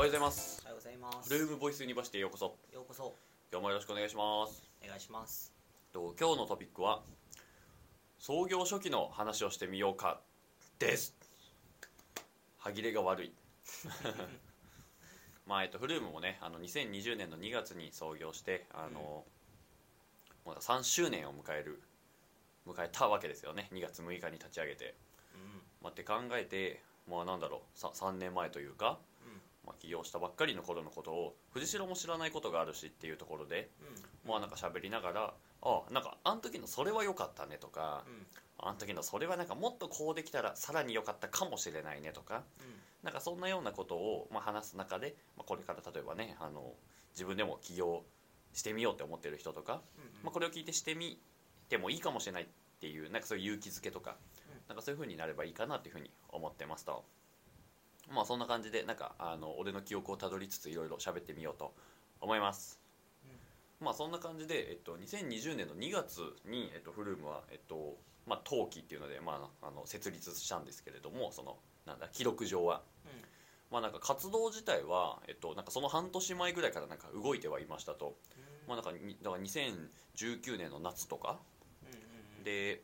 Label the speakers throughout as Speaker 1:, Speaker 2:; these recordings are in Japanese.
Speaker 1: おはようございます。
Speaker 2: おはようございます。
Speaker 1: ルームボイスユニバーシティへようこそ。
Speaker 2: ようこそ。
Speaker 1: 今日もよろしくお願いします。
Speaker 2: お願いします。
Speaker 1: と今日のトピックは創業初期の話をしてみようかです。歯切れが悪い。まあえっとフルームもねあの2020年の2月に創業してあの、まだ3周年を迎える迎えたわけですよね。2月6日に立ち上げて、
Speaker 2: うん。
Speaker 1: まあ、って考えてまあなんだろうさ3年前というか、まあ、起業したばっかりの頃のことを藤代も知らないことがあるしっていうところで
Speaker 2: うん。
Speaker 1: まあなんか喋りながらあなんかあの時のそれは良かったねとか
Speaker 2: うん。
Speaker 1: あの時のそれはなんかもっとこうできたらさらに良かったかもしれないねとかなんかそんなようなことをまあ話す中で、まあ、これから例えばねあの自分でも起業してみようって思ってる人とか、
Speaker 2: うん
Speaker 1: まあ、これを聞いてしてみてもいいかもしれないっていうなんかそういう勇気づけとか
Speaker 2: うん。
Speaker 1: なんかそういう風になればいいかなっていう風に思ってますとまあそんな感じでなんかあの俺の記憶をたどりつついろいろ喋ってみようと思います。まあそんな感じで、えっと、2020年の2月に、えっと、フルームは、えっとまあ、登記っていうので、まあ、あの設立したんですけれどもそのなんだ記録上は、まあ、なんか活動自体は、えっと、なんかその半年前ぐらいからなんか動いてはいましたと、まあ、なんかにだから2019年の夏とか。で、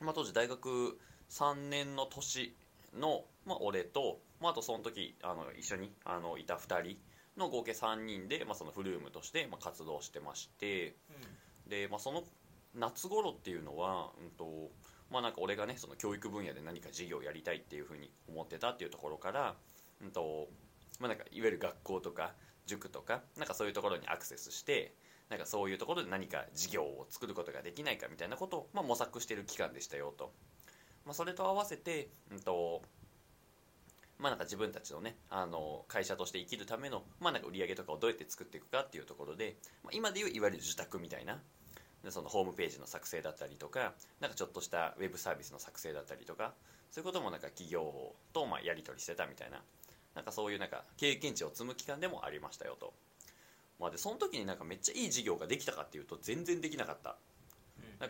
Speaker 1: まあ、当時大学3年の年の、まあ、俺と、まあ、あとその時あの一緒にあのいた2人の合計3人で、まあ、そのフルームとして、まあ、活動してまして。で、まあ、その夏頃っていうのは、うんとまあ、なんか俺がねその教育分野で何か事業をやりたいっていうふうに思ってたっていうところから、うんとまあ、なんかいわゆる学校とか塾とかなんかそういうところにアクセスしてなんかそういうところで何か事業を作ることができないかみたいなことを、まあ、模索している期間でしたよと、まあ、それと合わせて、うんとまあ、なんか自分たちのねあの会社として生きるための、まあ、なんか売り上げとかをどうやって作っていくかっていうところで、まあ、今でいういわゆる受託みたいなでそのホームページの作成だったりとかなんかちょっとしたウェブサービスの作成だったりとかそういうこともなんか企業とまあやり取りしてたみたいななんかそういうなんか経験値を積む期間でもありましたよと、まあ、でその時になんかめっちゃいい事業ができたかっていうと全然できなかった。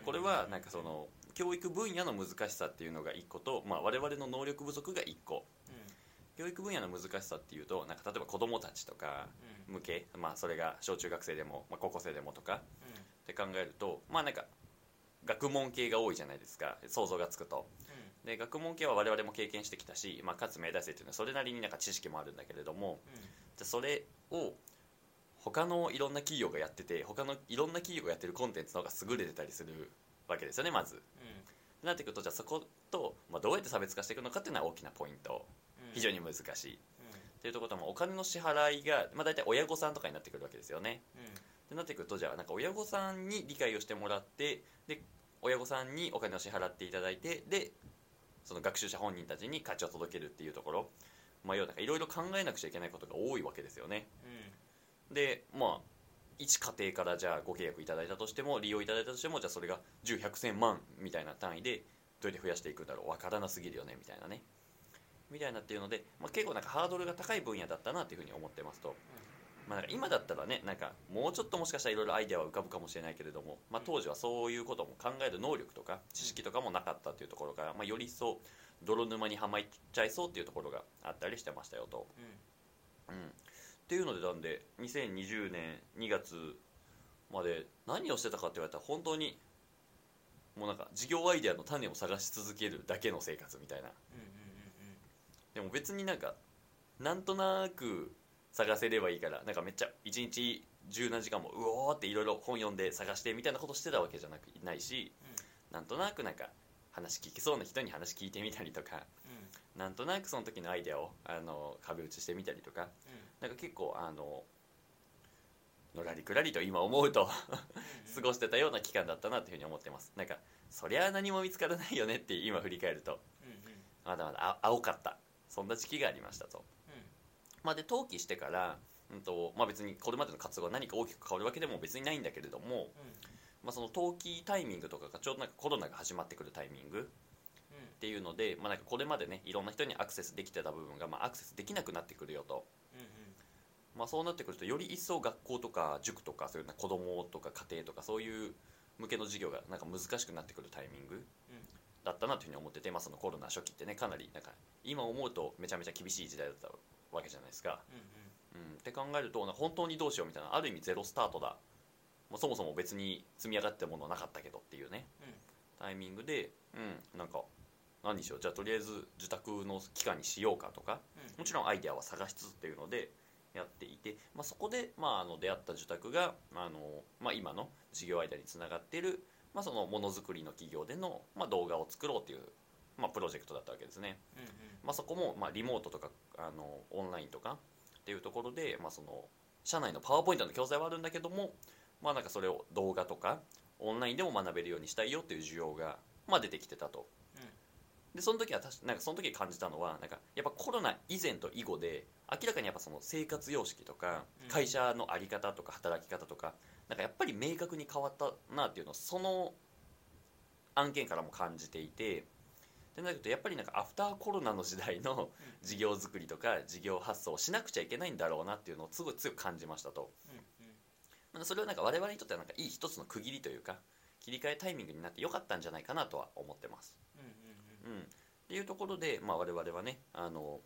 Speaker 1: これはなんかその教育分野の難しさっていうのが1個と、まあ、我々の能力不足が1個。教育分野の難しさっていうとなんか例えば子どもたちとか向け、まあ、それが小中学生でも、まあ、高校生でもとかって考えるとまあなんか学問系が多いじゃないですか。想像がつくと。で学問系は我々も経験してきたし、まあ、かつ明大生っていうのはそれなりになんか知識もあるんだけれどもじゃあそれを他のいろんな企業がやってて他のいろんな企業がやってるコンテンツの方が優れてたりするわけですよねまず。なってくるとじゃあそこと、まあ、どうやって差別化していくのかっていうのは大きなポイント。非常に難しい。っていうところともお金の支払いが、まあ、大体親御さんとかになってくるわけですよね。ってなってくるとじゃあなんか親御さんに理解をしてもらってで親御さんにお金を支払っていただいてでその学習者本人たちに価値を届けるっていうところ。まあ要はいろいろ考えなくちゃいけないことが多いわけですよね。でまあ一家庭からじゃあご契約いただいたとしても利用いただいたとしてもじゃあそれが10100万みたいな単位でどうやって増やしていくんだろうわからなすぎるよねみたいなね。みたいなっていうので、まあ、結構なんかハードルが高い分野だったなっていうふうに思ってますと、まあ、なんか今だったらねなんかもうちょっともしかしたらいろいろアイデアは浮かぶかもしれないけれども、まあ、当時はそういうことも考える能力とか知識とかもなかったっていうところから、まあ、より一層泥沼にはまっちゃいそうっていうところがあったりしてましたよと。うん、っていうのでなんで2020年2月まで何をしてたかって言われたら本当にもうなんか事業アイデアの種を探し続けるだけの生活みたいな。でも別になんかなんとなく探せればいいからなんかめっちゃ一日十何時間もうおーっていろいろ本読んで探してみたいなことしてたわけじゃなくないしなんとなくなんか話聞きそうな人に話聞いてみたりとかなんとなくその時のアイデアをあの壁打ちしてみたりとかなんか結構あののらりくらりと今思うと過ごしてたような期間だったなというふうに思ってます。なんかそりゃ何も見つからないよねって今振り返ると。まだまだあ青かった。そんな時期がありましたと、まあ、で登記してから、うんとまあ、別にこれまでの活動が何か大きく変わるわけでも別にないんだけれども、まあ、その登記タイミングとかがちょうどなんかコロナが始まってくるタイミングっていうので、まあ、なんかこれまでねいろんな人にアクセスできてた部分が、まあ、アクセスできなくなってくるよと、まあ、そうなってくるとより一層学校とか塾とかそういうな子供とか家庭とかそういう向けの授業がなんか難しくなってくるタイミングだったなというふうに思ってて、まあ、そのコロナ初期ってねかなりなんか今思うとめちゃめちゃ厳しい時代だったわけじゃないですか、
Speaker 2: うん
Speaker 1: うん、って考えると本当にどうしようみたいなある意味ゼロスタートだ。もうそもそも別に積み上がってたものはなかったけどっていうね。
Speaker 2: うん。
Speaker 1: タイミングでうんなんか何にしよう。じゃあとりあえず受託の期間にしようかとか。
Speaker 2: うん。
Speaker 1: もちろんアイデアは探しつつっていうのでやっていて、まあ、そこで、まあ、あの出会った受託があの、まあ、今の事業アイデアにつながっている、まあ、そのものづくりの企業での、まあ、動画を作ろうっていう、まあ、プロジェクトだったわけですね、
Speaker 2: うんうん。
Speaker 1: まあ、そこも、まあ、リモートとかあのオンラインとかっていうところで、まあ、その社内のパワーポイントの教材はあるんだけども、まあ、なんかそれを動画とかオンラインでも学べるようにしたいよっていう需要が、まあ、出てきてたと。でその時はなんかその時感じたのはなんかやっぱコロナ以前と以後で明らかにやっぱその生活様式とか
Speaker 2: うん
Speaker 1: 会社の在り方とか働き方とかなんかやっぱり明確に変わったなっていうのをその案件からも感じていてでなるとやっぱりなんかアフターコロナの時代の事業作りとか事業発想をしなくちゃいけないんだろうなっていうのをすごい強く感じましたと。
Speaker 2: うんうん
Speaker 1: なんかそれはなんか我々にとってはなんかいい一つの区切りというか切り替えタイミングになってよかったんじゃないかなとは思ってます。
Speaker 2: うん。
Speaker 1: っていうところで、まあ、我々はねあの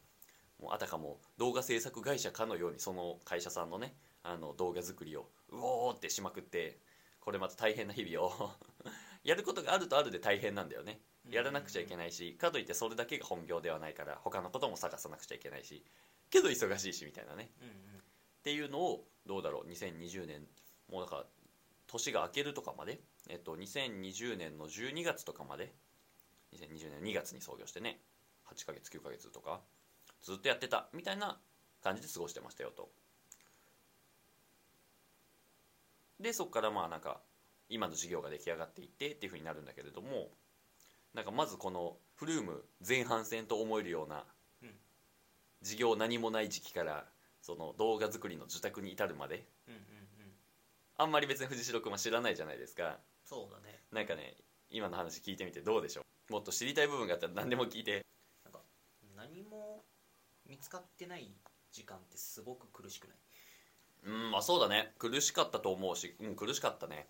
Speaker 1: もうあたかも動画制作会社かのようにその会社さんのねあの動画作りをうおーってしまくってこれまた大変な日々を やることがあるとあるで大変なんだよね。やらなくちゃいけないしかといってそれだけが本業ではないから他のことも探さなくちゃいけないしけど忙しいしみたいなね。
Speaker 2: うんうん。
Speaker 1: っていうのをどうだろう2020年もうだから年が明けるとかまで、えっと、2020年の12月とかまで2020年2月に創業してね8ヶ月9ヶ月とかずっとやってたみたいな感じで過ごしてましたよと。でそこからまあなんか今の事業が出来上がっていってっていうふうになるんだけれどもなんかまずこのフルーム前半戦と思えるような
Speaker 2: うん
Speaker 1: 事業何もない時期からその動画作りの受託に至るまで
Speaker 2: うんうんうん。
Speaker 1: あんまり別に藤代君は知らないじゃないですか。
Speaker 2: そうだね。
Speaker 1: なんかね今の話聞いてみてどうでしょう？もっと知りたい部分があったら何でも聞いて。
Speaker 2: なんか何も見つかってない時間ってすごく苦しくない？
Speaker 1: うんまあそうだね。苦しかったと思うしうん苦しかったね。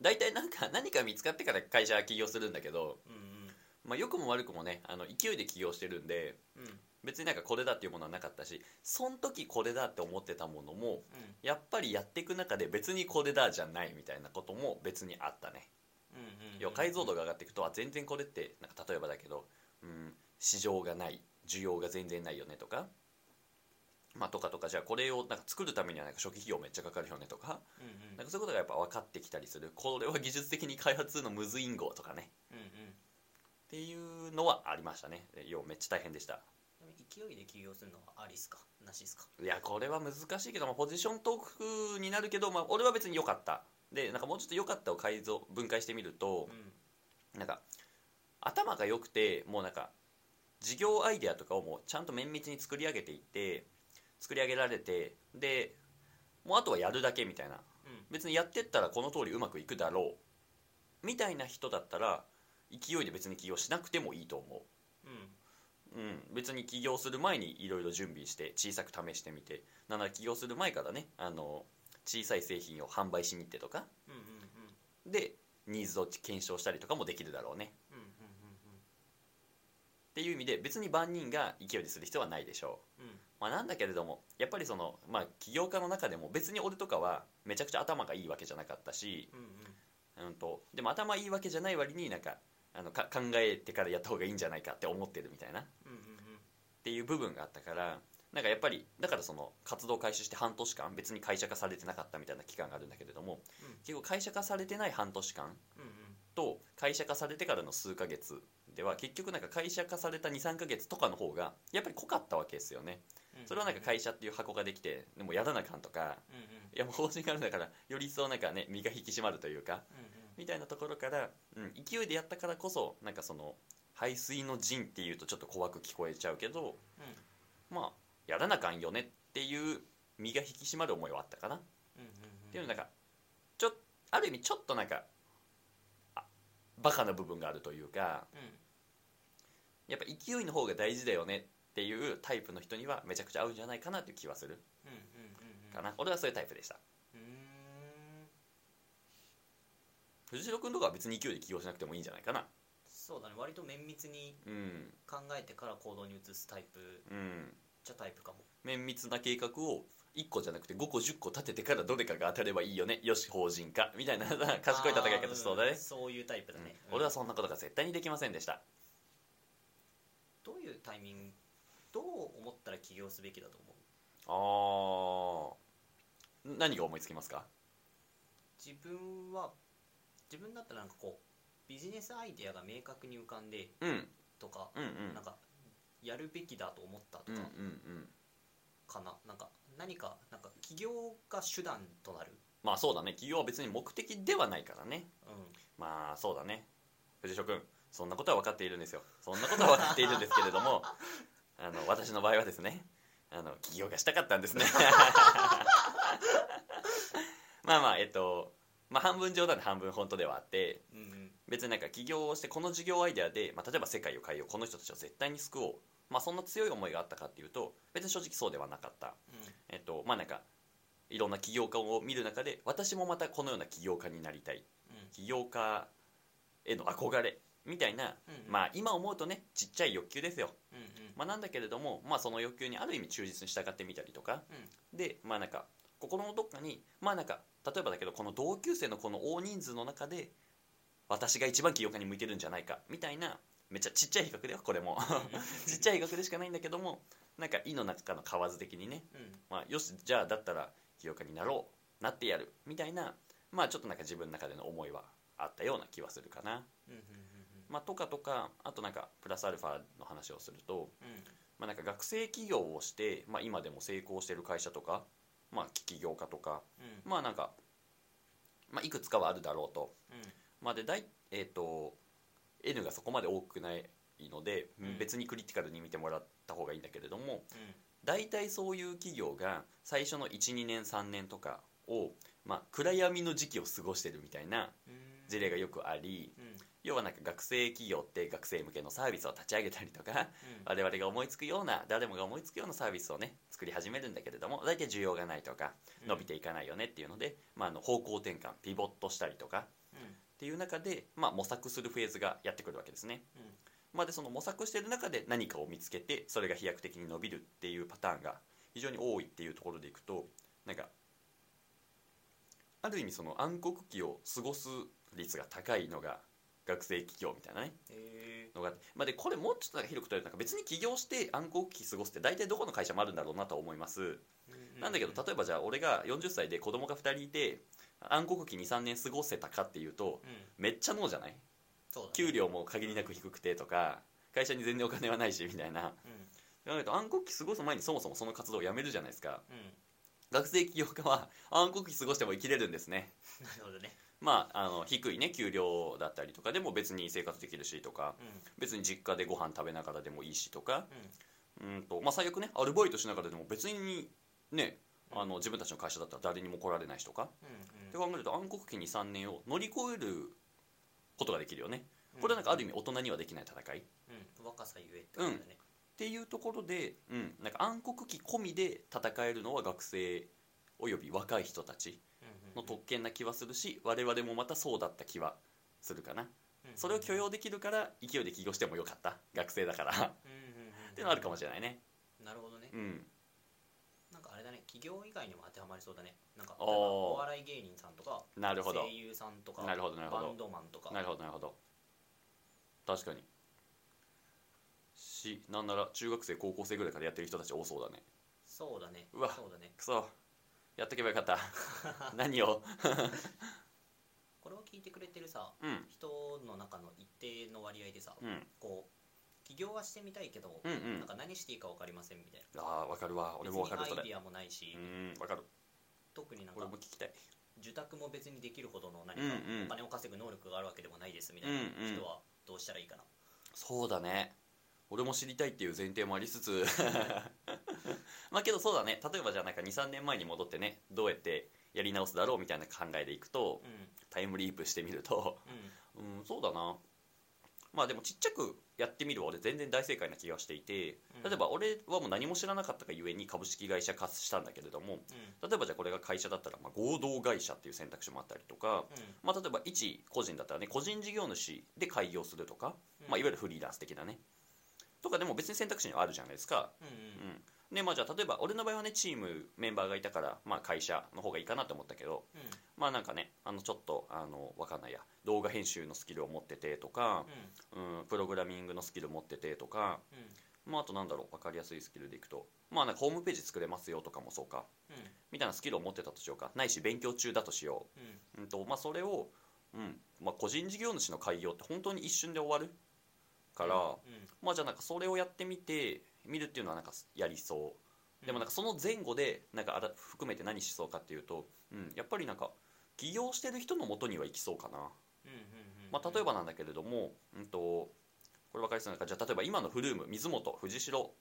Speaker 1: 大体なんか何か見つかってから会社起業するんだけど、
Speaker 2: うん
Speaker 1: まあ、良くも悪くもねあの勢いで起業してるんで
Speaker 2: うん。うん
Speaker 1: 別になんかこれだっていうものはなかったしその時これだって思ってたものもやっぱりやっていく中で別にこれだじゃないみたいなことも別にあったね。
Speaker 2: うんうんうん
Speaker 1: 要は解像度が上がっていくとあ全然これってなんか例えばだけど、うん、市場がない需要が全然ないよねとか、まあ、とかとかじゃあこれをなんか作るためにはなんか初期費用めっちゃかかるよねとか
Speaker 2: うんうん。
Speaker 1: なんかそういうことがやっぱ分かってきたりする。これは技術的に開発のむずいんごとかね。
Speaker 2: うんうん。
Speaker 1: っていうのはありましたね。要はめっちゃ大変でした。
Speaker 2: 勢いで起業するのはありっすか？なしっすか？
Speaker 1: いやこれは難しいけど、まあ、ポジショントークになるけど、まあ、俺は別に良かったでなんかもうちょっと良かったを改造分解してみると、
Speaker 2: うん。
Speaker 1: なんか頭が良くてもうなんか事業アイデアとかをもうちゃんと綿密に作り上げていって作り上げられてでもうあとはやるだけみたいな。
Speaker 2: うん。
Speaker 1: 別にやってったらこの通りうまくいくだろう。みたいな人だったら勢いで別に起業しなくてもいいと思
Speaker 2: う。ん。
Speaker 1: う、うん、別に起業する前にいろいろ準備して小さく試してみて。なんなら起業する前からねあの小さい製品を販売しに行ってとか。
Speaker 2: うんうんうん。
Speaker 1: でニーズを検証したりとかもできるだろうね。
Speaker 2: うんうん
Speaker 1: っていう意味で別に万人が勢いでする必要はないでしょう、
Speaker 2: うん。うん
Speaker 1: まあ、なんだけれどもやっぱりその、まあ、起業家の中でも別に俺とかはめちゃくちゃ頭がいいわけじゃなかったし、
Speaker 2: うんうん。
Speaker 1: うん、とでも頭いいわけじゃない割になんかあのか考えてからやった方がいいんじゃないかって思ってるみたいな。っ
Speaker 2: うんうん。
Speaker 1: ていう部分があったからなんかやっぱりだからその活動開始して半年間別に会社化されてなかったみたいな期間があるんだけれども、
Speaker 2: うん。
Speaker 1: 結構会社化されてない半年間
Speaker 2: うんうん。
Speaker 1: と会社化されてからの数ヶ月では結局なんか会社化された23ヶ月とかの方がやっぱり濃かったわけですよね。
Speaker 2: うん。
Speaker 1: それはなんか会社っていう箱ができてでもやらなあかんとか
Speaker 2: うんうん。
Speaker 1: いやもう法人があるんだからより一層なんかね身が引き締まるというか
Speaker 2: うん
Speaker 1: みたいなところから、うん、勢いでやったからこそなんかその排水の陣っていうとちょっと怖く聞こえちゃうけどまあやらなあかんよねっていう身が引き締まる思いはあったかな。っていうのなんかちょある意味ちょっとなんかあバカな部分があるというか
Speaker 2: うん。
Speaker 1: やっぱ勢いの方が大事だよねっていうタイプの人にはめちゃくちゃ合うんじゃないかなっていう気はする。
Speaker 2: うんうんうんうん。
Speaker 1: かな、俺はそういうタイプでした。藤代君とかは別に勢いで起業しなくてもいいんじゃないかな。
Speaker 2: そうだね。割と綿密に
Speaker 1: うん。
Speaker 2: 考えてから行動に移すタイプ。
Speaker 1: うん
Speaker 2: ちゃタイプかも。
Speaker 1: 綿密な計画を1個じゃなくて5個10個立ててからどれかが当たればいいよね。よし法人化。みたいな 賢い戦い方しそうだね。
Speaker 2: あーん、そういうタイプだね、
Speaker 1: うん。俺はそんなことが絶対にできませんでした。
Speaker 2: どういうタイミングどう思ったら起業すべきだと思う？
Speaker 1: あー。何が思いつきますか？
Speaker 2: 自分は自分だったらなんかこうビジネスアイデアが明確に浮かんで
Speaker 1: うん。
Speaker 2: とか、
Speaker 1: うんうん。
Speaker 2: なんかやるべきだと思ったとか
Speaker 1: うん
Speaker 2: かな、なんか何かなんか起業が手段となる、
Speaker 1: まあそうだね。企業は別に目的ではないからね。
Speaker 2: うん、
Speaker 1: まあそうだね。藤代君そんなことは分かっているんですよ。そんなことは分かっているんですけれども あの私の場合はですねあの起業がしたかったんですね。まあまあえっとまあ半分冗談で半分本当ではあって別になんか起業をしてこの事業アイデアで、まあ、例えば世界を変えようこの人たちを絶対に救おう、まあ、そんな強い思いがあったかっていうと別に正直そうではなかった。えっとまあなんかいろんな起業家を見る中で私もまたこのような起業家になりたい。
Speaker 2: うん。
Speaker 1: 起業家への憧れみたいな、
Speaker 2: うんうん。
Speaker 1: まあ今思うとねちっちゃい欲求ですよ、
Speaker 2: うんうん。
Speaker 1: まあ、なんだけれども、まあ、その欲求にある意味忠実に従ってみたりとか。でまあなんか心のどっかにまあなんか例えばだけどこの同級生のこの大人数の中で私が一番起業家に向いてるんじゃないかみたいなめっちゃちっちゃい比較だよこれも。ちっちゃい比較でしかないんだけどもなんか井の中の蛙的にね
Speaker 2: うん。うん
Speaker 1: まあ、よしじゃあだったら起業家になろうなってやるみたいなまあちょっとなんか自分の中での思いはあったような気はするかな、
Speaker 2: うんうん
Speaker 1: まあ、とかとかあとなんかプラスアルファの話をすると、
Speaker 2: うん。うん
Speaker 1: まあ、なんか学生起業をして、まあ、今でも成功してる会社とか、まあ、起業家とか
Speaker 2: うん。
Speaker 1: まあなんか、まあ、いくつかはあるだろうと、
Speaker 2: うん。
Speaker 1: まあ、で大えっ、と N がそこまで多くないので、
Speaker 2: うん。
Speaker 1: 別にクリティカルに見てもらった方がいいんだけれども、
Speaker 2: うん。
Speaker 1: 大体そういう企業が最初の12年3年とかを、まあ、暗闇の時期を過ごしてるみたいな
Speaker 2: うん。
Speaker 1: 事例がよくあり
Speaker 2: うん。
Speaker 1: 要はなんか学生企業って学生向けのサービスを立ち上げたりとか
Speaker 2: うん。
Speaker 1: 我々が思いつくような誰もが思いつくようなサービスをね作り始めるんだけれども大体需要がないとか
Speaker 2: うん。
Speaker 1: 伸びていかないよねっていうので、まあ、あの方向転換ピボットしたりとか
Speaker 2: うん
Speaker 1: っていう中で、まあ、模索するフェーズがやってくるわけですね。
Speaker 2: うん。
Speaker 1: まあ、でその模索している中で何かを見つけてそれが飛躍的に伸びるっていうパターンが非常に多いっていうところでいくとなんかある意味その暗黒期を過ごす率が高いのが学生企業みたいなね
Speaker 2: へ
Speaker 1: のがまあ、でこれもうちょっと広くとるとなんか別に起業して暗黒期過ごすって大体どこの会社もあるんだろうなとは思います。
Speaker 2: ー
Speaker 1: なんだけど例えばじゃあ俺が40歳で子供が2人いて暗黒期23年過ごせたかっていうと
Speaker 2: うん。
Speaker 1: めっちゃノーじゃない？
Speaker 2: ね。
Speaker 1: 給料も限りなく低くてとか会社に全然お金はないしみたいな。
Speaker 2: うん。
Speaker 1: 考えると暗黒期過ごす前にそもそもその活動をやめるじゃないですか。
Speaker 2: うん。
Speaker 1: 学生起業家は暗黒期過ごしても生きれるんですね。
Speaker 2: なるほどね。
Speaker 1: まああの低いね給料だったりとかでも別に生活できるしとか
Speaker 2: うん。
Speaker 1: 別に実家でご飯食べながらでもいいしとか。
Speaker 2: うん。
Speaker 1: うんとまあ最悪ねアルバイトしながらでも別にねあの自分たちの会社だったら誰にも来られないしとか。
Speaker 2: うん
Speaker 1: って考えると暗黒期23年を乗り越えることができるよね。これはなんかある意味大人にはできない戦い。
Speaker 2: うん。若さゆえってことだね。
Speaker 1: っていうところで、うん、なんか暗黒期込みで戦えるのは学生および若い人たちの特権な気はするし我々もまたそうだった気はするかな。それを許容できるから勢いで起業してもよかった。学生だから。っ
Speaker 2: って
Speaker 1: いうのはあるかもしれないね。
Speaker 2: なるほどね。
Speaker 1: うん
Speaker 2: 企業以外にも当てはまりそうだね。なんか
Speaker 1: お
Speaker 2: お笑い芸人さんとか
Speaker 1: なるほど。
Speaker 2: 声優さんとか
Speaker 1: なるほどなるほど。
Speaker 2: バンドマンとか。
Speaker 1: なるほどなるほど。確かに。しなんなら中学生高校生ぐらいからやってる人たち多そうだね。
Speaker 2: そうだね。
Speaker 1: うわ
Speaker 2: そうだね。
Speaker 1: くそ。やっとけばよかった。何を？
Speaker 2: これを聞いてくれてるさ
Speaker 1: うん。
Speaker 2: 人の中の一定の割合でさ
Speaker 1: うん。
Speaker 2: こう起業はしてみたいけど
Speaker 1: うんうん。
Speaker 2: なんか何していいか分かりませんみたいな。
Speaker 1: ああ分かるわ。俺も分かるそれ。
Speaker 2: アイディアもないし。
Speaker 1: うん分かる。
Speaker 2: 特になんか
Speaker 1: 俺も聞きたい。
Speaker 2: 受託も別にできるほどの何
Speaker 1: うん
Speaker 2: か
Speaker 1: うん。
Speaker 2: お金を稼ぐ能力があるわけでもないですみたいな人はどうしたらいいかな。
Speaker 1: そうだね。俺も知りたいっていう前提もありつつ。まあけどそうだね。例えばじゃあなんか23年前に戻ってねどうやってやり直すだろうみたいな考えでいくと
Speaker 2: うん。
Speaker 1: タイムリープしてみると。
Speaker 2: うん。
Speaker 1: うんそうだな。まあでもちっちゃくやってみるは俺全然大正解な気がしていて
Speaker 2: うん。
Speaker 1: 例えば俺はもう何も知らなかったがゆえに株式会社化したんだけれども例えばじゃあこれが会社だったらまあ合同会社っていう選択肢もあったりとか、まあ、例えば一個人だったらね個人事業主で開業するとか、
Speaker 2: うん。
Speaker 1: まあ、いわゆるフリーランス的なね。とかでも別に選択肢にはあるじゃないですか、
Speaker 2: うんうん。
Speaker 1: うんでまあじゃあ例えば俺の場合はねチームメンバーがいたから、まあ、会社の方がいいかなと思ったけど
Speaker 2: うん。
Speaker 1: まあなんかねあのちょっとあのわかんないや動画編集のスキルを持っててとか、うん、プログラミングのスキル持っててとか、
Speaker 2: うん。
Speaker 1: まあ、あとなんだろう分かりやすいスキルでいくとまあなんかホームページ作れますよとかもそうか
Speaker 2: うん。
Speaker 1: みたいなスキルを持ってたとしようか。ないし勉強中だとしよ
Speaker 2: う。ん。
Speaker 1: う、うんとまあ、それを、うんまあ、個人事業主の開業って本当に一瞬で終わるから、
Speaker 2: うん。
Speaker 1: まあじゃあなんかそれをやってみて見るっていうのはなんかやりそう。でもなんかその前後でなんかあら含めて何しそうかっていうと、うん、やっぱりなんか起業してる人のもとには行きそうかな、
Speaker 2: うんうんうん
Speaker 1: まあ、例えばなんだけれども、うん、とこれ分かりやすいのかじ。ゃあ例えば今のフルーム水本藤代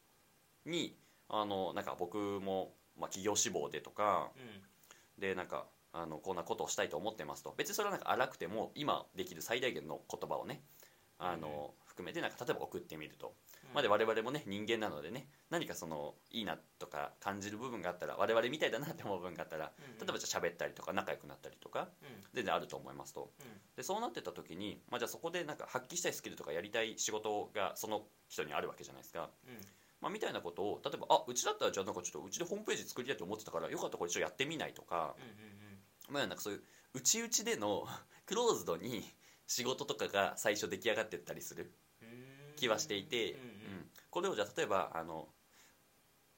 Speaker 1: にあのなんか僕も、まあ、起業志望でとか
Speaker 2: うん。
Speaker 1: でなんかあのこんなことをしたいと思ってますと。別にそれはなんか荒くても今できる最大限の言葉をねあの、含めてなんか例えば送ってみると、まあ、で我々もね人間なのでね何かそのいいなとか感じる部分があったら我々みたいだなって思う部分があったら
Speaker 2: うん
Speaker 1: 例えばじゃあ喋ったりとか仲良くなったりとか
Speaker 2: うん。
Speaker 1: 全然あると思いますと。
Speaker 2: うん。
Speaker 1: でそうなってた時に、まあ、じゃあそこでなんか発揮したいスキルとかやりたい仕事がその人にあるわけじゃないですか、
Speaker 2: うん。
Speaker 1: まあ、みたいなことを例えばあうちだったらじゃあなんかちょっとうちでホームページ作りたいと思ってたからよかったらこれちょっとやってみないとか、
Speaker 2: うん
Speaker 1: まあ、なんかそういう内々でのクローズドに仕事とかが最初出来上がってったりする。
Speaker 2: うんうん
Speaker 1: 気はしていて、
Speaker 2: うんうん。
Speaker 1: うん。これをじゃあ例えばあの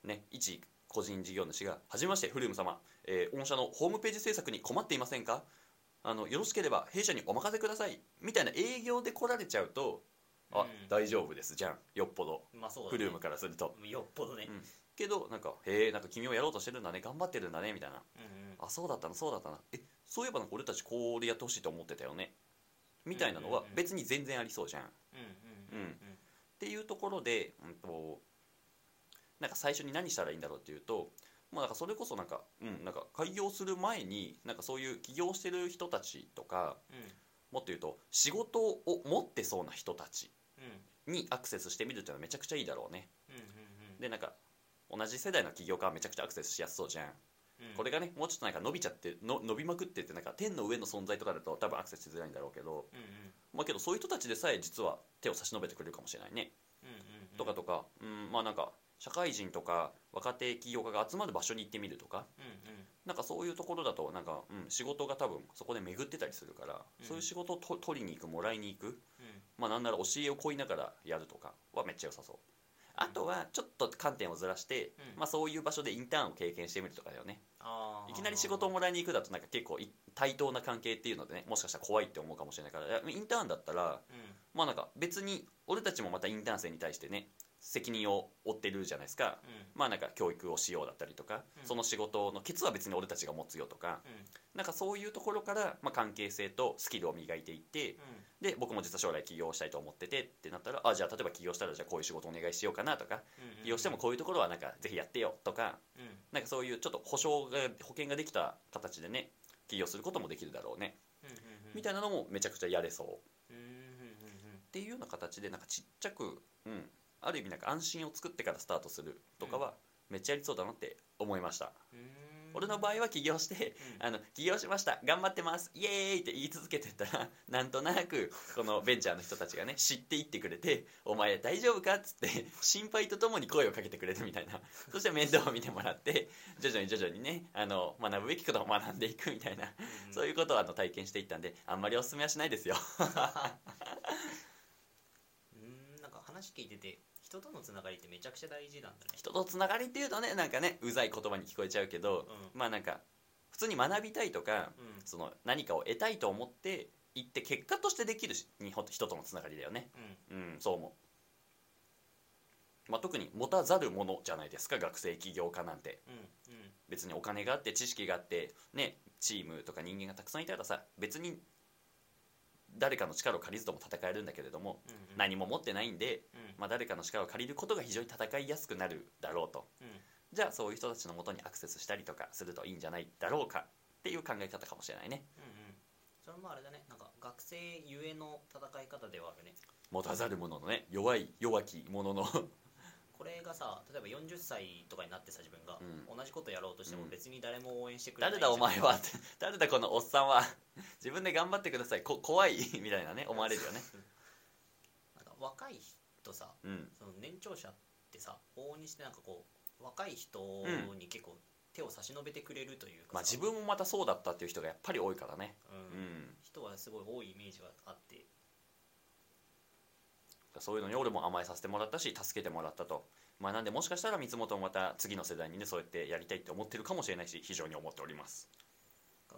Speaker 1: ね一個人事業主が「はじめましてフルーム様、えー御社のホームページ制作に困っていませんか？あのよろしければ弊社にお任せください」みたいな営業で来られちゃうと「あ、
Speaker 2: うん。
Speaker 1: 大丈夫ですじゃん。よっぽど。
Speaker 2: まあそうだね。
Speaker 1: フルームからすると」
Speaker 2: よっぽどね。
Speaker 1: うん。けどなんか「へえんか君をやろうとしてるんだね。頑張ってるんだね」みたいな。
Speaker 2: うんうん。
Speaker 1: あそうだったなそうだったな。えそういえばなんか俺たちこれやってほしいと思ってたよね。みたいなのは
Speaker 2: うんうんうん
Speaker 1: 別に全然ありそうじゃん、っ
Speaker 2: うんうん。うん
Speaker 1: ていうところで、うん、となんか最初に何したらいいんだろうっていうとまあなんかそれこそなんか,、うん、なんか開業する前になんかそういう起業してる人たちとか
Speaker 2: うん。
Speaker 1: もっと言うと仕事を持ってそうな人たち
Speaker 2: うん。
Speaker 1: にアクセスしてみるっていうのはめちゃくちゃいいだろうね。
Speaker 2: うんうん。
Speaker 1: でなんか同じ世代の起業家はめちゃくちゃアクセスしやすそうじゃん
Speaker 2: うん。
Speaker 1: これがねもうちょっとなんか伸びちゃっての伸びまくってってなんか天の上の存在とかだと多分アクセスしづらいんだろうけど。
Speaker 2: うんうん。
Speaker 1: まあけどそういう人たちでさえ実は手を差し伸べてくれるかもしれないね、
Speaker 2: うんうん
Speaker 1: とかとか。うんまあなんか社会人とか若手起業家が集まる場所に行ってみるとか。
Speaker 2: うんうん。
Speaker 1: なんかそういうところだとなんか、うん、仕事が多分そこで巡ってたりするから、
Speaker 2: うん。
Speaker 1: そういう仕事をと取りに行くもらいに行く。
Speaker 2: うん。
Speaker 1: まあなんなら教えを請いながらやるとかはめっちゃ良さそうあとはちょっと観点をずらして、
Speaker 2: うん。
Speaker 1: まあ、そういう場所でインターンを経験してみるとかだよね。いきなり仕事をもらいに行くだとなんか結構い対等な関係っていうのでねもしかしたら怖いって思うかもしれないから。インターンだったら
Speaker 2: うん。
Speaker 1: まあなんか別に俺たちもまたインターン生に対してね責任を負ってるじゃないですか。
Speaker 2: うん。
Speaker 1: まあなんか教育をしようだったりとか、
Speaker 2: うん。
Speaker 1: その仕事のケツは別に俺たちが持つよとか。
Speaker 2: うん。
Speaker 1: なんかそういうところから、まあ、関係性とスキルを磨いていってで僕も実は将来起業したいと思っててってなったらあじゃあ例えば起業したらじゃあこういう仕事お願いしようかなとか
Speaker 2: うん
Speaker 1: 起業してもこういうところはなんかぜひやってよとか
Speaker 2: うん。
Speaker 1: なんかそういうちょっと保証が保険ができた形でね起業することもできるだろうね。
Speaker 2: うんうん
Speaker 1: みたいなのもめちゃくちゃやれそう。っ
Speaker 2: うんうんうん
Speaker 1: ていうような形でなんかちっちゃく、うん、ある意味なんか安心を作ってからスタートするとかはめっちゃやりそうだなって思いました。
Speaker 2: うんうん
Speaker 1: 俺の場合は起業して
Speaker 2: うん。
Speaker 1: あの起業しました。頑張ってます。イエーイって言い続けてったら なんとなくこのベンチャーの人たちがね知っていってくれて「お前大丈夫か?」っつって心配とともに声をかけてくれるみたいな。そして面倒を見てもらって徐々に徐々にねあの学ぶべきことを学んでいくみたいな。
Speaker 2: うん。
Speaker 1: そういうことをあの体験していったんであんまりおすすめはしないですよ。
Speaker 2: うんなんか話聞いてて人とのつながりってめちゃくちゃ大事なんだね。
Speaker 1: 人とつながりっていうとねなんかねうざい言葉に聞こえちゃうけど、
Speaker 2: うん。
Speaker 1: まあなんか普通に学びたいとか
Speaker 2: うん。
Speaker 1: その何かを得たいと思って行って結果としてできるし日本人とのつながりだよね。
Speaker 2: うん。
Speaker 1: うんそう思う、まあ、特に持たざるものじゃないですか学生起業家なんて。
Speaker 2: うんうん。
Speaker 1: 別にお金があって知識があってねチームとか人間がたくさんいたらさ別に誰かの力を借りずとも戦えるんだけれども
Speaker 2: うんうん。
Speaker 1: 何も持ってないんで、
Speaker 2: うん。
Speaker 1: まあ、誰かの力を借りることが非常に戦いやすくなるだろうと。
Speaker 2: うん。
Speaker 1: じゃあそういう人たちのもとにアクセスしたりとかするといいんじゃないだろうかっていう考え方かもしれないね。
Speaker 2: うんうん。それもあれだね。なんか学生ゆえの戦い方ではあるね。
Speaker 1: 持たざる者のね弱い弱き者の
Speaker 2: これがさ例えば40歳とかになってさ自分が、
Speaker 1: うん。
Speaker 2: 同じことやろうとしても
Speaker 1: うん。
Speaker 2: 別に誰も応援してくれない
Speaker 1: 誰だお前は。っ て誰だこのおっさんは。自分で頑張ってください。こ怖い。みたいなね思われるよね。
Speaker 2: なんか若い人さ
Speaker 1: うん。
Speaker 2: その年長者ってさ往々にしてなんかこう若い人に結構手を差し伸べてくれるというか
Speaker 1: まあ、自分もまたそうだったっていう人がやっぱり多いからね、
Speaker 2: うん。
Speaker 1: うん、
Speaker 2: 人はすごい多いイメージがあって
Speaker 1: そういうのに俺も甘えさせてもらったし助けてもらったと、まあ、なんでもしかしたら三本もまた次の世代にねそうやってやりたいって思ってるかもしれないし非常に思っております。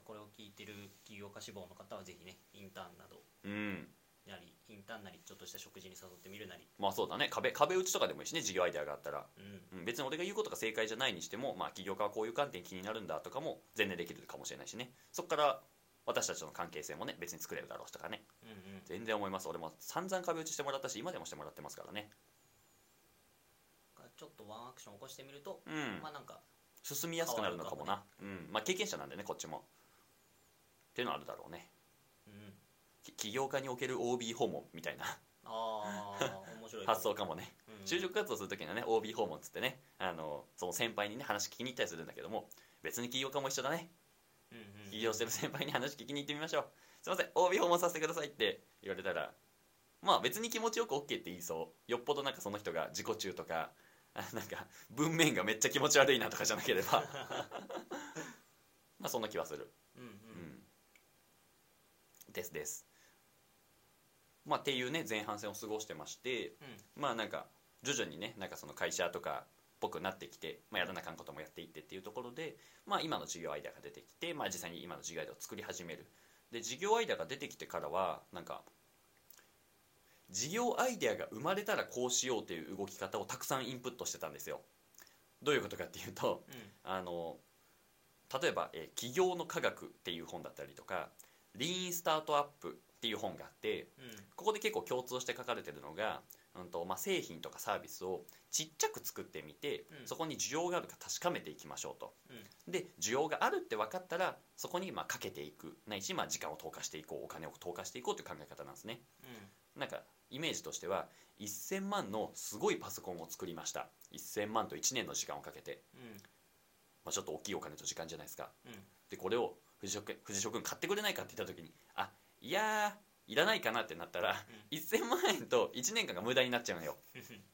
Speaker 2: これを聞いてる起業家志望の方はぜひねインターンなど
Speaker 1: うん。
Speaker 2: なりインターンなりちょっとした食事に誘ってみるなり。
Speaker 1: まあそうだね。壁壁打ちとかでもいいしね事業アイデアがあったら、
Speaker 2: うん。
Speaker 1: うん、別に俺が言うことが正解じゃないにしても、まあ、起業家はこういう観点気になるんだとかも全然できるかもしれないしね。そこから私たちとの関係性もね別に作れるだろうしとかね。
Speaker 2: うんうん。
Speaker 1: 全然思います。俺も散々壁打ちしてもらったし今でもしてもらってますからね。
Speaker 2: ちょっとワンアクション起こしてみると、
Speaker 1: うん。
Speaker 2: まあなんか
Speaker 1: 進みやすくなるのかもな。うん。まあ経験者なんでねこっちも。っていうのはあるだろうね。
Speaker 2: うん。
Speaker 1: き起業家における OB 訪問みたいな。
Speaker 2: ああ面白い。
Speaker 1: 発想かもね。
Speaker 2: うん。
Speaker 1: 就職活動する時にはね OB 訪問っつってねあのその先輩にね話聞きに行ったりするんだけども別に起業家も一緒だね起業してる先輩に話聞きに行ってみましょう。すいません OB 訪問させてくださいって言われたらまあ別に気持ちよく OK って言いそう。よっぽどなんかその人が自己中とかあなんか文面がめっちゃ気持ち悪いなとかじゃなければ。まあそんな気はする。
Speaker 2: うんうん。
Speaker 1: うん。ですです。まあっていうね前半戦を過ごしてましてまあなんか徐々にねなんかその会社とかっぽくなってきて、まあ、やらなあかんこともやっていってっていうところで、まあ、今の事業アイデアが出てきて、まあ、実際に今の事業アイデアを作り始める。で事業アイデアが出てきてからはなんか事業アイデアが生まれたらこうしようという動き方をたくさんインプットしてたんですよ。どういうことかっていうと
Speaker 2: うん。
Speaker 1: あの例えば、えー起業の科学」っていう本だったりとか「リーンスタートアップ」っていう本があって
Speaker 2: うん。
Speaker 1: ここで結構共通して書かれてるのが、うんとまあ、製品とかサービスをちっちゃく作ってみて、
Speaker 2: うん。
Speaker 1: そこに需要があるか確かめていきましょうと。
Speaker 2: うん。
Speaker 1: で需要があるって分かったらそこにまあかけていく。ないしまあ時間を投下していこう。お金を投下していこうという考え方なんですね。なんかイメージとしては1000万のすごいパソコンを作りました。1000万と1年の時間をかけて、
Speaker 2: うん。
Speaker 1: まあ、ちょっと大きいお金と時間じゃないですか。
Speaker 2: うん。
Speaker 1: でこれを藤代君藤代君買ってくれないかって言った時にあいやーいらないかなってなったら、1000万円と1年間が無駄になっちゃうのよ、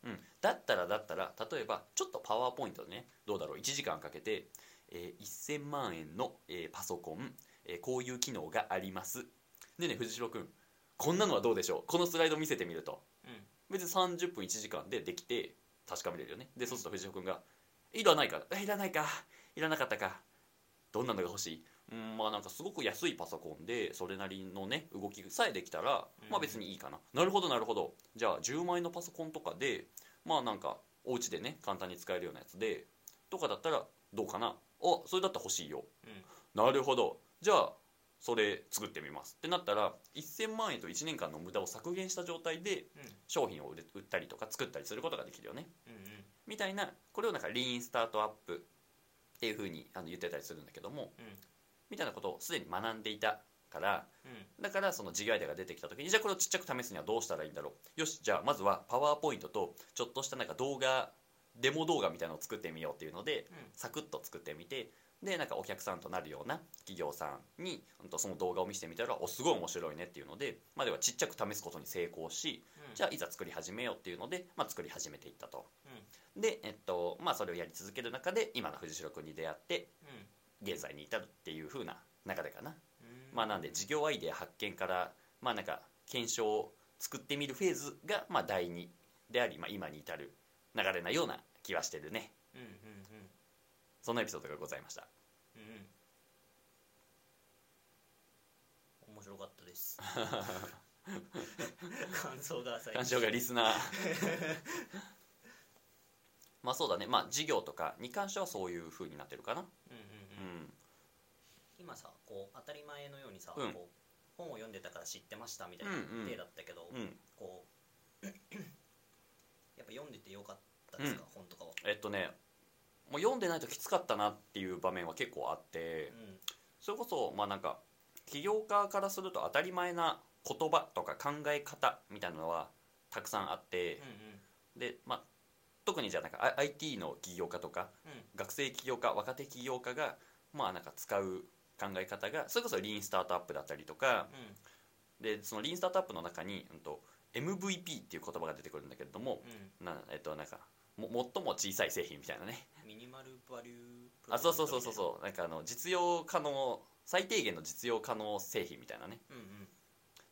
Speaker 1: うん、だったらだったら例えばちょっとパワーポイントでねどうだろう？1時間かけて、えー1000万円の、えーパソコン、えーこういう機能があります。でね藤代君こんなのはどうでしょう？このスライド見せてみると。
Speaker 2: うん。
Speaker 1: 別に30分1時間でできて確かめれるよね。でそうすると藤代君が「いらないか？えいらないか？いらなかったか？どんなのが欲しい?」うんまあなんかすごく安いパソコンでそれなりのね動きさえできたらまあ別にいいかな、なるほどなるほど。じゃあ10万円のパソコンとかでまあなんかお家でね簡単に使えるようなやつでとかだったらどうかな。あそれだったら欲しいよ。
Speaker 2: うん。
Speaker 1: なるほど。じゃあそれ作ってみます。ってなったら1000万円と1年間の無駄を削減した状態で
Speaker 2: うん。
Speaker 1: 商品を売ったりとか作ったりすることができるよね。
Speaker 2: うんうん。
Speaker 1: みたいなこれをなんかリーンスタートアップっていうふうにあの言ってたりするんだけども
Speaker 2: うん
Speaker 1: みたいなことをすでに学んでいたから
Speaker 2: うん。
Speaker 1: だからその事業アイデアが出てきた時にじゃあこれをちっちゃく試すにはどうしたらいいんだろう。よしじゃあまずはパワーポイントとちょっとしたなんか動画デモ動画みたいなのを作ってみようっていうのでサクッと作ってみてでなんかお客さんとなるような企業さんにうんとその動画を見せてみたらおすごい面白いねっていうのでまあではちっちゃく試すことに成功し
Speaker 2: うん。
Speaker 1: じゃあいざ作り始めようっていうので、まあ、作り始めていったと。
Speaker 2: うん。
Speaker 1: で、えっとまあ、それをやり続ける中で今の藤代君に出会って
Speaker 2: うん
Speaker 1: 現在に至るっていう風な流れかな、
Speaker 2: うん。
Speaker 1: まあなんで事業アイデア発見からまあなんか検証を作ってみるフェーズがまあ第2であり、まあ、今に至る流れなような気はしてるね。
Speaker 2: うんうん
Speaker 1: そんなエピソードがございました。
Speaker 2: うんうん。面白かったです。感想が最
Speaker 1: 鑑賞がリスナー。まあそうだね。まあ事業とかに関してはそういう風になってるかな。
Speaker 2: うんうんうん
Speaker 1: うん
Speaker 2: 今さこう当たり前のようにさ、
Speaker 1: うん。
Speaker 2: こう本を読んでたから知ってましたみたいな
Speaker 1: うんうん。
Speaker 2: 例だったけど、
Speaker 1: うん。
Speaker 2: こう やっぱ読んでてよかったですか、本とかは？
Speaker 1: えっとねもう読んでないときつかったなっていう場面は結構あって
Speaker 2: うん。
Speaker 1: それこそまあなんか起業家からすると当たり前な言葉とか考え方みたいなのはたくさんあって
Speaker 2: うん。
Speaker 1: でまあ特にじゃあなんか IT の起業家とか
Speaker 2: うん。うん
Speaker 1: 学生起業家若手起業家がまあなんか使う考え方がそれこそリーンスタートアップだったりとかでそのリーンスタートアップの中に、うん、と MVP っていう言葉が出てくるんだけれども
Speaker 2: うん。うん
Speaker 1: なえっとなんかも最も小さい製品みたいなね。
Speaker 2: ミニマルバリュー
Speaker 1: あそうそうそうそうそう。なんかあの実用可能最低限の実用可能製品みたいなね。
Speaker 2: うんうん。
Speaker 1: っ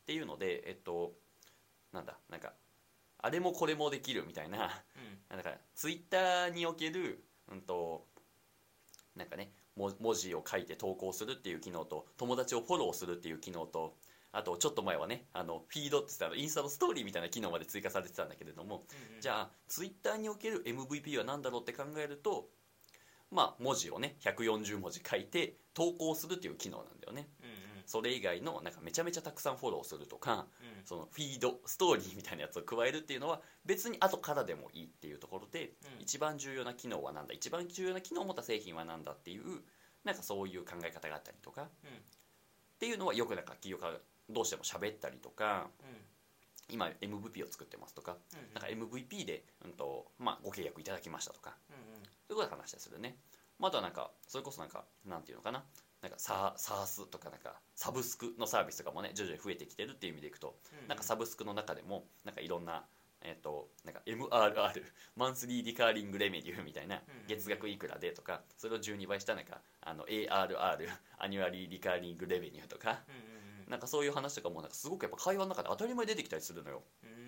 Speaker 1: ていうのでえっとなんだなんかあれもこれもできるみたいな。
Speaker 2: うん。
Speaker 1: なんかツイッターにおけるうんとなんかねも文字を書いて投稿するっていう機能と友達をフォローするっていう機能とあとちょっと前はねあのフィードって言ったらインスタのストーリーみたいな機能まで追加されてたんだけれども
Speaker 2: うんうん。
Speaker 1: じゃあツイッターにおける MVP は何だろうって考えるとまあ文字をね140文字書いて投稿するっていう機能なんだよねそれ以外のなんかめちゃめちゃたくさんフォローするとか
Speaker 2: うん。
Speaker 1: そのフィードストーリーみたいなやつを加えるっていうのは別に後からでもいいっていうところで、
Speaker 2: うん。
Speaker 1: 一番重要な機能は何だ一番重要な機能を持った製品は何だっていうなんかそういう考え方があったりとかっていうのはよくなんか企業家うしても喋ったりとか
Speaker 2: うん。
Speaker 1: 今 MVP を作ってますとかなんか MVP で、うんとまあ、ご契約いただきましたとかそういうことを話したりするね、まあ、あとはなんかそれこそなんかなんていうのかななんかサーサースとかなんかサブスクのサービスとかもね徐々に増えてきてるっていう意味でいくと
Speaker 2: うん。
Speaker 1: なんかサブスクの中でもなんかいろんなえっ、となんか MRR マンスリーリカーリングレメデューみたいな
Speaker 2: うん
Speaker 1: 月額いくらでとかそれを12倍したなんかあの ARR Annually Recurring Revenue とかなんかそういう話とかもなんかすごくやっぱ会話の中で当たり前に出てきたりするのよ。
Speaker 2: うーん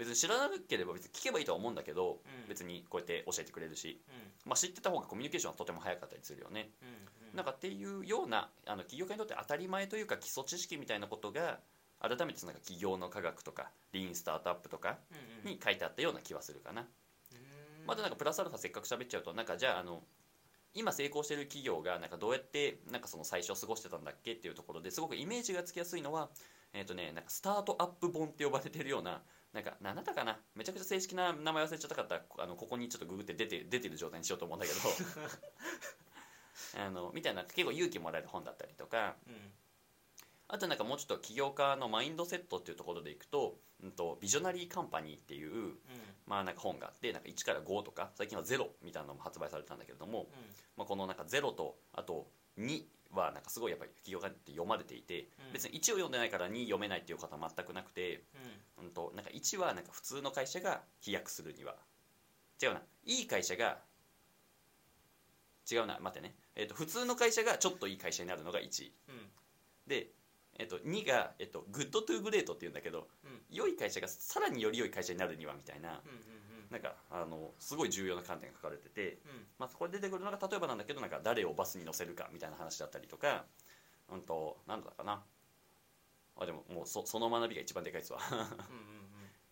Speaker 1: 別に知らなければ別に聞けばいいとは思うんだけど、
Speaker 2: うん。
Speaker 1: 別にこうやって教えてくれるし、
Speaker 2: うん。
Speaker 1: まあ、知ってた方がコミュニケーションはとても早かったりするよね。なんかっていうようなあの起業家にとって当たり前というか基礎知識みたいなことが改めてそのなんか起業の科学とかリーンスタートアップとかに書いてあったような気はするかな、またなんかプラスアルファせっかく喋っちゃうとなんかじゃああの今成功してる企業がなんかどうやってなんかその最初過ごしてたんだっけっていうところですごくイメージがつきやすいのはえっ、とねなんかスタートアップ本って呼ばれてるようななんか何だったかな？めちゃくちゃ正式な名前忘れちゃったかった。らあのここにちょっとググって出て出てる状態にしようと思うんだけど。あのみたいな結構勇気もらえる本だったりとか。
Speaker 2: うん。
Speaker 1: あとなんかもうちょっと起業家のマインドセットっていうところでいくと,、うん、とビジョナリーカンパニーっていう
Speaker 2: うん。
Speaker 1: まあなんか本があってなんか1から5とか最近は0みたいなのも発売されたんだけれども、まあ、このなんか0とあと2はなんかすごいやっぱり起業家って読まれていて、
Speaker 2: うん。
Speaker 1: 別に1を読んでないから2読めないっていう方は全くなくて、
Speaker 2: うん。
Speaker 1: うん、となんか1はなんか普通の会社が飛躍するには。違うな。いい会社が違うな。待ってね、えっと普通の会社がちょっといい会社になるのが1
Speaker 2: うん。
Speaker 1: で、えっと2が、えっと Good to Great っていうんだけど
Speaker 2: うん。
Speaker 1: 良い会社がさらにより良い会社になるにはみたいな。
Speaker 2: うんうん
Speaker 1: なんかあのすごい重要な観点が書かれてて、
Speaker 2: うん。
Speaker 1: まあ、そこで出てくるのが例えばなんだけどなんか誰をバスに乗せるかみたいな話だったりとかうんとなんだかな。あでももうそその学びが一番でかいですわ。
Speaker 2: うんうん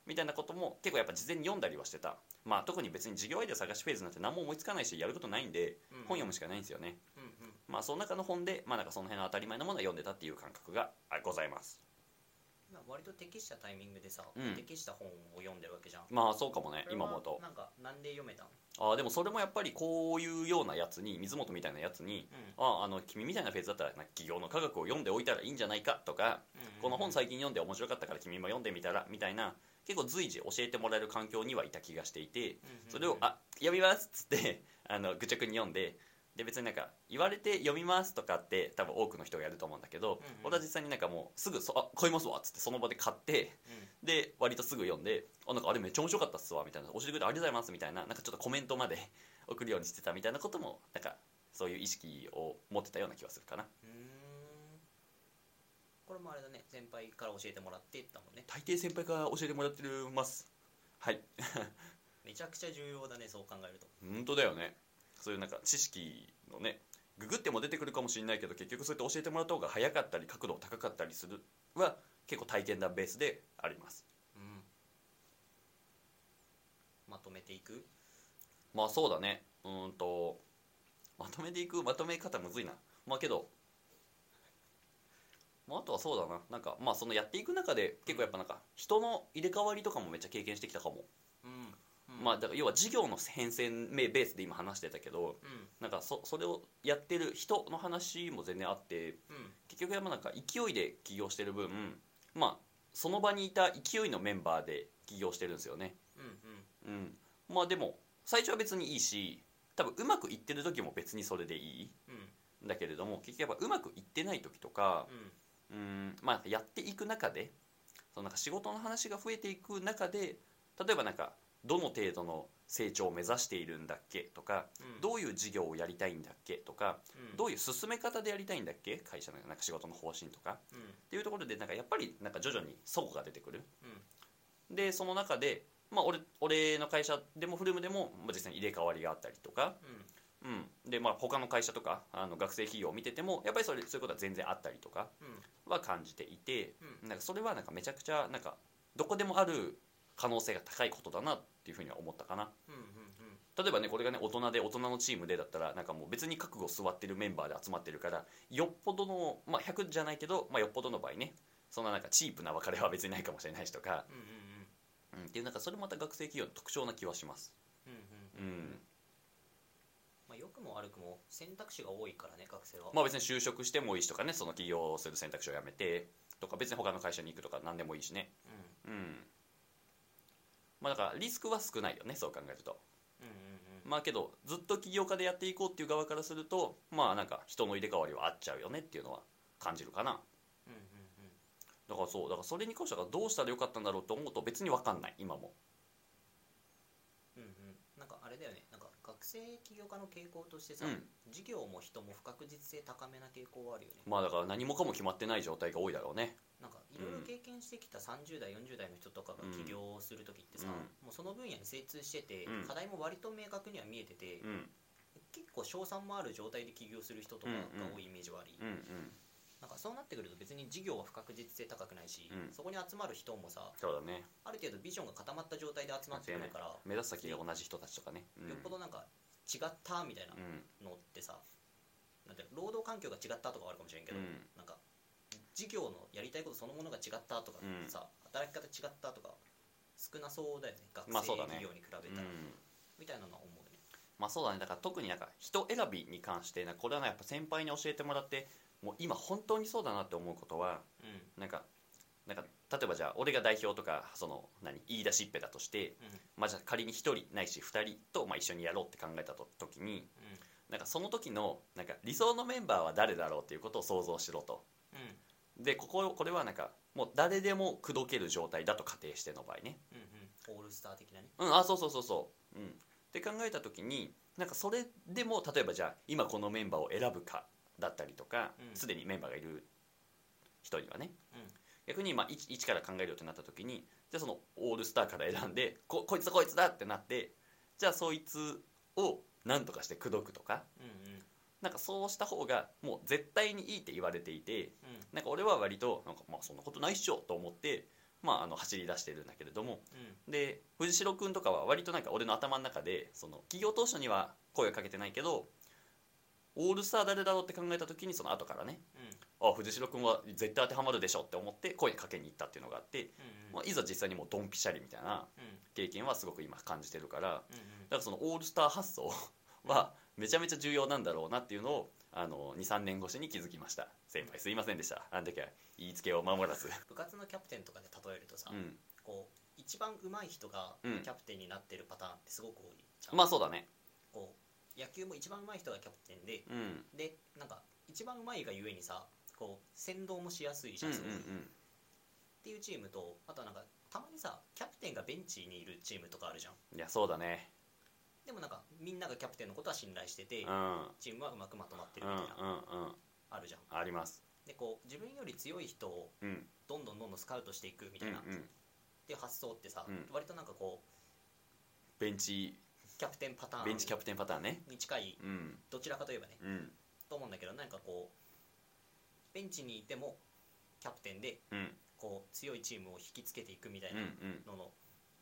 Speaker 1: みたいなことも結構やっぱ事前に読んだりはしてた。まあ特に別に事業アイデア探しフェーズなんて何も思いつかないしやることないんで
Speaker 2: うんうん。
Speaker 1: 本読むしかないんですよね。
Speaker 2: うんうん。
Speaker 1: まあその中の本でまあなんかその辺の当たり前のものを読んでたっていう感覚があございます
Speaker 2: まあ割と適したタイミングでさ、
Speaker 1: うん。
Speaker 2: 適した本を読んでるわけじゃん。
Speaker 1: まあそうかもね今思うと。
Speaker 2: なんかなんで読めたの
Speaker 1: ああでもそれもやっぱりこういうようなやつに水本みたいなやつにああの君みたいなフェーズだったら企業の科学を読んでおいたらいいんじゃないかとか
Speaker 2: うん
Speaker 1: この本最近読んで面白かったから君も読んでみたらみたいな結構随時教えてもらえる環境にはいた気がしていてそれを「あ読みます」っつってあの愚直に読んでで別になんか言われて読みますとかって多分多くの人がやると思うんだけど、
Speaker 2: うんうん。
Speaker 1: 俺は実際になんかもうすぐそ「あ買いますわ」っつってその場で買ってで割とすぐ読んで「あなんかあれめっちゃ面白かったっすわ」みたいな「教えてくれてありがとうございます」みたいななんかちょっとコメントまで 送るようにしてたみたいなこともなんかそういう意識を持ってたような気がするかな。
Speaker 2: うんうん。これもあれだね先輩から教えてもらってだもんね。
Speaker 1: 大抵先輩から教えてもらってます。はい。
Speaker 2: めちゃくちゃ重要だねそう考えると。
Speaker 1: 本当だよねそういうなんか知識のねググっても出てくるかもしれないけど結局そうやって教えてもらった方が早かったり角度高かったりするは結構体験談ベースであります。
Speaker 2: うん。まとめていく？
Speaker 1: まあそうだね。うーんとまとめていく？まとめ方むずいな。まあけどまあ、あとはそうだな。なんかまあそのやっていく中で結構やっぱなんか人の入れ替わりとかもめっちゃ経験してきたかも、
Speaker 2: うん、
Speaker 1: まあだから要は事業の変遷ベースで今話してたけど
Speaker 2: うん。
Speaker 1: なんかそそれをやってる人の話も全然あって
Speaker 2: うん。
Speaker 1: 結局やっぱなんか勢いで起業してる分まあその場にいた勢いのメンバーで起業してるんですよね。
Speaker 2: うんうん。
Speaker 1: うん。まあでも最初は別にいいし多分うまくいってる時も別にそれでいい。
Speaker 2: うん。
Speaker 1: んだけれども結局やっぱうまくいってない時とか
Speaker 2: うん。
Speaker 1: うん。まあやっていく中でそのなんか仕事の話が増えていく中で例えばなんかどの程度の成長を目指しているんだっけ？とか、
Speaker 2: うん。
Speaker 1: どういう事業をやりたいんだっけ？とか、
Speaker 2: うん。
Speaker 1: どういう進め方でやりたいんだっけ？会社のなんか仕事の方針とか。
Speaker 2: うん。
Speaker 1: っていうところでなんかやっぱりなんか徐々に齟齬が出てくる
Speaker 2: うん。
Speaker 1: でその中で、まあ、俺俺の会社でもフルームでもまあ実際に入れ替わりがあったりとか、
Speaker 2: うん。
Speaker 1: うん、でまあ他の会社とかあの学生企業を見ててもやっぱりそれそういうことは全然あったりとか
Speaker 2: うん。
Speaker 1: は感じていて、
Speaker 2: う
Speaker 1: なんかそれはなんかめちゃくちゃなんかどこでもある可能性が高いことだなっていうふうには思ったかな。
Speaker 2: うんうん
Speaker 1: 例えばねこれがね大人で大人のチームでだったらなんかもう別に覚悟座ってるメンバーで集まってるからよっぽどのまあ100じゃないけど、まあ、よっぽどの場合ねそんななんかチープな別れは別にないかもしれないしとか、
Speaker 2: うんうん
Speaker 1: うん、っていうなんかそれまた学生企業の特徴な気はします。
Speaker 2: うんうんうん
Speaker 1: うん。
Speaker 2: まあ良くも悪くも選択肢が多いからね学生は。
Speaker 1: まあ別に就職してもいいしとかねその起業する選択肢をやめてとか別に他の会社に行くとか何でもいいしね。
Speaker 2: うん。
Speaker 1: うんまあだからリスクは少ないよねそう考えると。
Speaker 2: うんうん
Speaker 1: まあけどずっと起業家でやっていこうっていう側からするとまあなんか人の入れ替わりはあっちゃうよねっていうのは感じるかな。
Speaker 2: うんうん
Speaker 1: だからそうだからそれに関してはどうしたらよかったんだろうと思うと別に分かんない今も。
Speaker 2: うんうん。なんかあれだよね。なんか学生起業家の傾向としてさ、
Speaker 1: うん。
Speaker 2: 事業も人も不確実性高めな傾向はあるよね。
Speaker 1: まあだから何もかも決まってない状態が多いだろうね
Speaker 2: なんかいろいろ経験してきた30代40代の人とかが起業する時ってさ、
Speaker 1: うん。
Speaker 2: もうその分野に精通してて、
Speaker 1: うん。
Speaker 2: 課題も割と明確には見えてて、
Speaker 1: うん。
Speaker 2: 結構賞賛もある状態で起業する人とかが多いイメージはあり、
Speaker 1: うんうん。
Speaker 2: なんかそうなってくると別に事業は不確実性高くないし、
Speaker 1: うん。
Speaker 2: そこに集まる人もさ
Speaker 1: そうだね。
Speaker 2: ある程度ビジョンが固まった状態で集まってくるから、
Speaker 1: 目指す先が同じ人たちとかね、うん、
Speaker 2: よっぽどなんか違ったみたいな
Speaker 1: うん
Speaker 2: のってさ、なんて労働環境が違ったとかはあるかもしれんけど、
Speaker 1: うん。
Speaker 2: なんか事業のやりたいことそのものが違ったとか
Speaker 1: うん。
Speaker 2: さ、働き方違ったとか少なそうだよね学生
Speaker 1: まあそうだね。
Speaker 2: 企業に比べたら、
Speaker 1: うん。
Speaker 2: みたいなのは思うね。
Speaker 1: まあそうだね。だから特になんか人選びに関してなんかこれはねやっぱ先輩に教えてもらってもう今本当にそうだなって思うことは
Speaker 2: うん。
Speaker 1: なんかなんか例えばじゃあ俺が代表とかその何言い出しっぺだとして、
Speaker 2: うん。
Speaker 1: まあ、じゃあ仮に1人ないし2人とまあ一緒にやろうって考えたと時になんかその時のなんか理想のメンバーは誰だろうっていうことを想像しろと。
Speaker 2: うんうん
Speaker 1: でこここれはなんかもう誰でも口説ける状態だと仮定しての場合ね。
Speaker 2: うんうん。オールスター的なね。
Speaker 1: うんあそうそうそうそう。うん。って考えた時になんかそれでも例えばじゃあ今このメンバーを選ぶかだったりとか
Speaker 2: うん。
Speaker 1: すで、にメンバーがいる人にはね。
Speaker 2: うん。
Speaker 1: 逆にまあ一一から考えるよってなった時にじゃあそのオールスターから選んでここいつだこいつだってなってじゃあそいつを何とかして口説くとか。
Speaker 2: うんうん
Speaker 1: なんかそうした方がもう絶対にいいって言われていて
Speaker 2: うん。
Speaker 1: なんか俺は割となんかまあそんなことないっしょと思って、まあ、あの走り出してるんだけれども
Speaker 2: うん。
Speaker 1: で藤代君とかは割となんか俺の頭の中でその企業当初には声をかけてないけどオールスター誰だろうって考えた時にその後からねあ藤代君は絶対当てはまるでしょって思って声かけに行ったっていうのがあって、
Speaker 2: うん
Speaker 1: まあ、いざ実際にもうドンピシャリみたいな
Speaker 2: うん。
Speaker 1: 経験はすごく今感じてるからだか
Speaker 2: うん。
Speaker 1: らそのオールスター発想はめちゃめちゃ重要なんだろうなっていうのをあの23年越しに気づきました。先輩すいませんでした。あんだけ言いつけを守らず。
Speaker 2: 部活のキャプテンとかで例えるとさ、
Speaker 1: うん。
Speaker 2: こう一番上手い人がキ
Speaker 1: うん。
Speaker 2: ャプテンになってるパターンってすごく多いじゃん、
Speaker 1: まあそうだね。
Speaker 2: こう野球も一番上手い人がキャプテンで
Speaker 1: うん。
Speaker 2: でなんか一番上手いがゆえにさこう先導もしやすいじゃんすごい、っていうチームとあとはなんかたまにさキャプテンがベンチにいるチームとかあるじゃん。
Speaker 1: いやそうだね
Speaker 2: でもなんかみんながキャプテンのことは信頼してて、
Speaker 1: うん。うん
Speaker 2: チームはうまくまとまって
Speaker 1: うん
Speaker 2: るみたいな、
Speaker 1: うん
Speaker 2: あるじゃん。
Speaker 1: あります。
Speaker 2: でこう自分より強い人を
Speaker 1: うん。
Speaker 2: どんどんどんどんスカウトしていくみたいな、っ
Speaker 1: うんうん。
Speaker 2: ていう発想ってさ、
Speaker 1: うん。
Speaker 2: 割となんかこ
Speaker 1: ベンチ。
Speaker 2: うキャプテンパターン
Speaker 1: ベンチキャプテンパターンね。
Speaker 2: に近い
Speaker 1: うん。
Speaker 2: どちらかといえばね
Speaker 1: うん。
Speaker 2: と思うんだけどなんかこうベンチにいてもキャプテンで
Speaker 1: うん。
Speaker 2: こう強いチームを引きつけていくみたい
Speaker 1: うんう
Speaker 2: なん。のの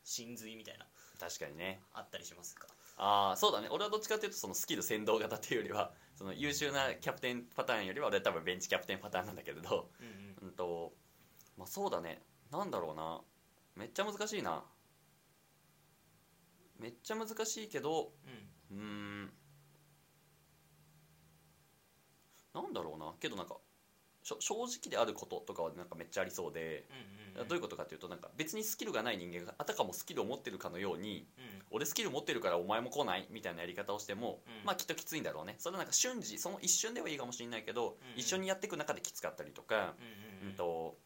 Speaker 2: 真髄みたいな
Speaker 1: 確かにね。
Speaker 2: あったりしますか？
Speaker 1: ああそうだね。俺はどっちかっていうとそのスキル先導型っていうよりは その優秀なキャプテンパターンよりは俺は多分ベンチキャプテンパターンなんだけれど
Speaker 2: うんうん。
Speaker 1: うんとまあそうだね。なんだろうな。めっちゃ難しいな。めっちゃ難しいけど
Speaker 2: うん。
Speaker 1: うーん。なんだろうな。けどなんか正直であることとかはなんかめっちゃありそうで、
Speaker 2: うんうん
Speaker 1: どういうことかというとなんか別にスキルがない人間があたかもスキルを持ってるかのように
Speaker 2: うん。
Speaker 1: 俺スキル持ってるからお前も来ないみたいなやり方をしても、
Speaker 2: うん。
Speaker 1: まあきっときついんだろうね。それはなんか瞬時その一瞬ではいいかもしれないけど、
Speaker 2: うん。
Speaker 1: 一緒にやっていく中できつかったりとか、
Speaker 2: うんうん
Speaker 1: うん。と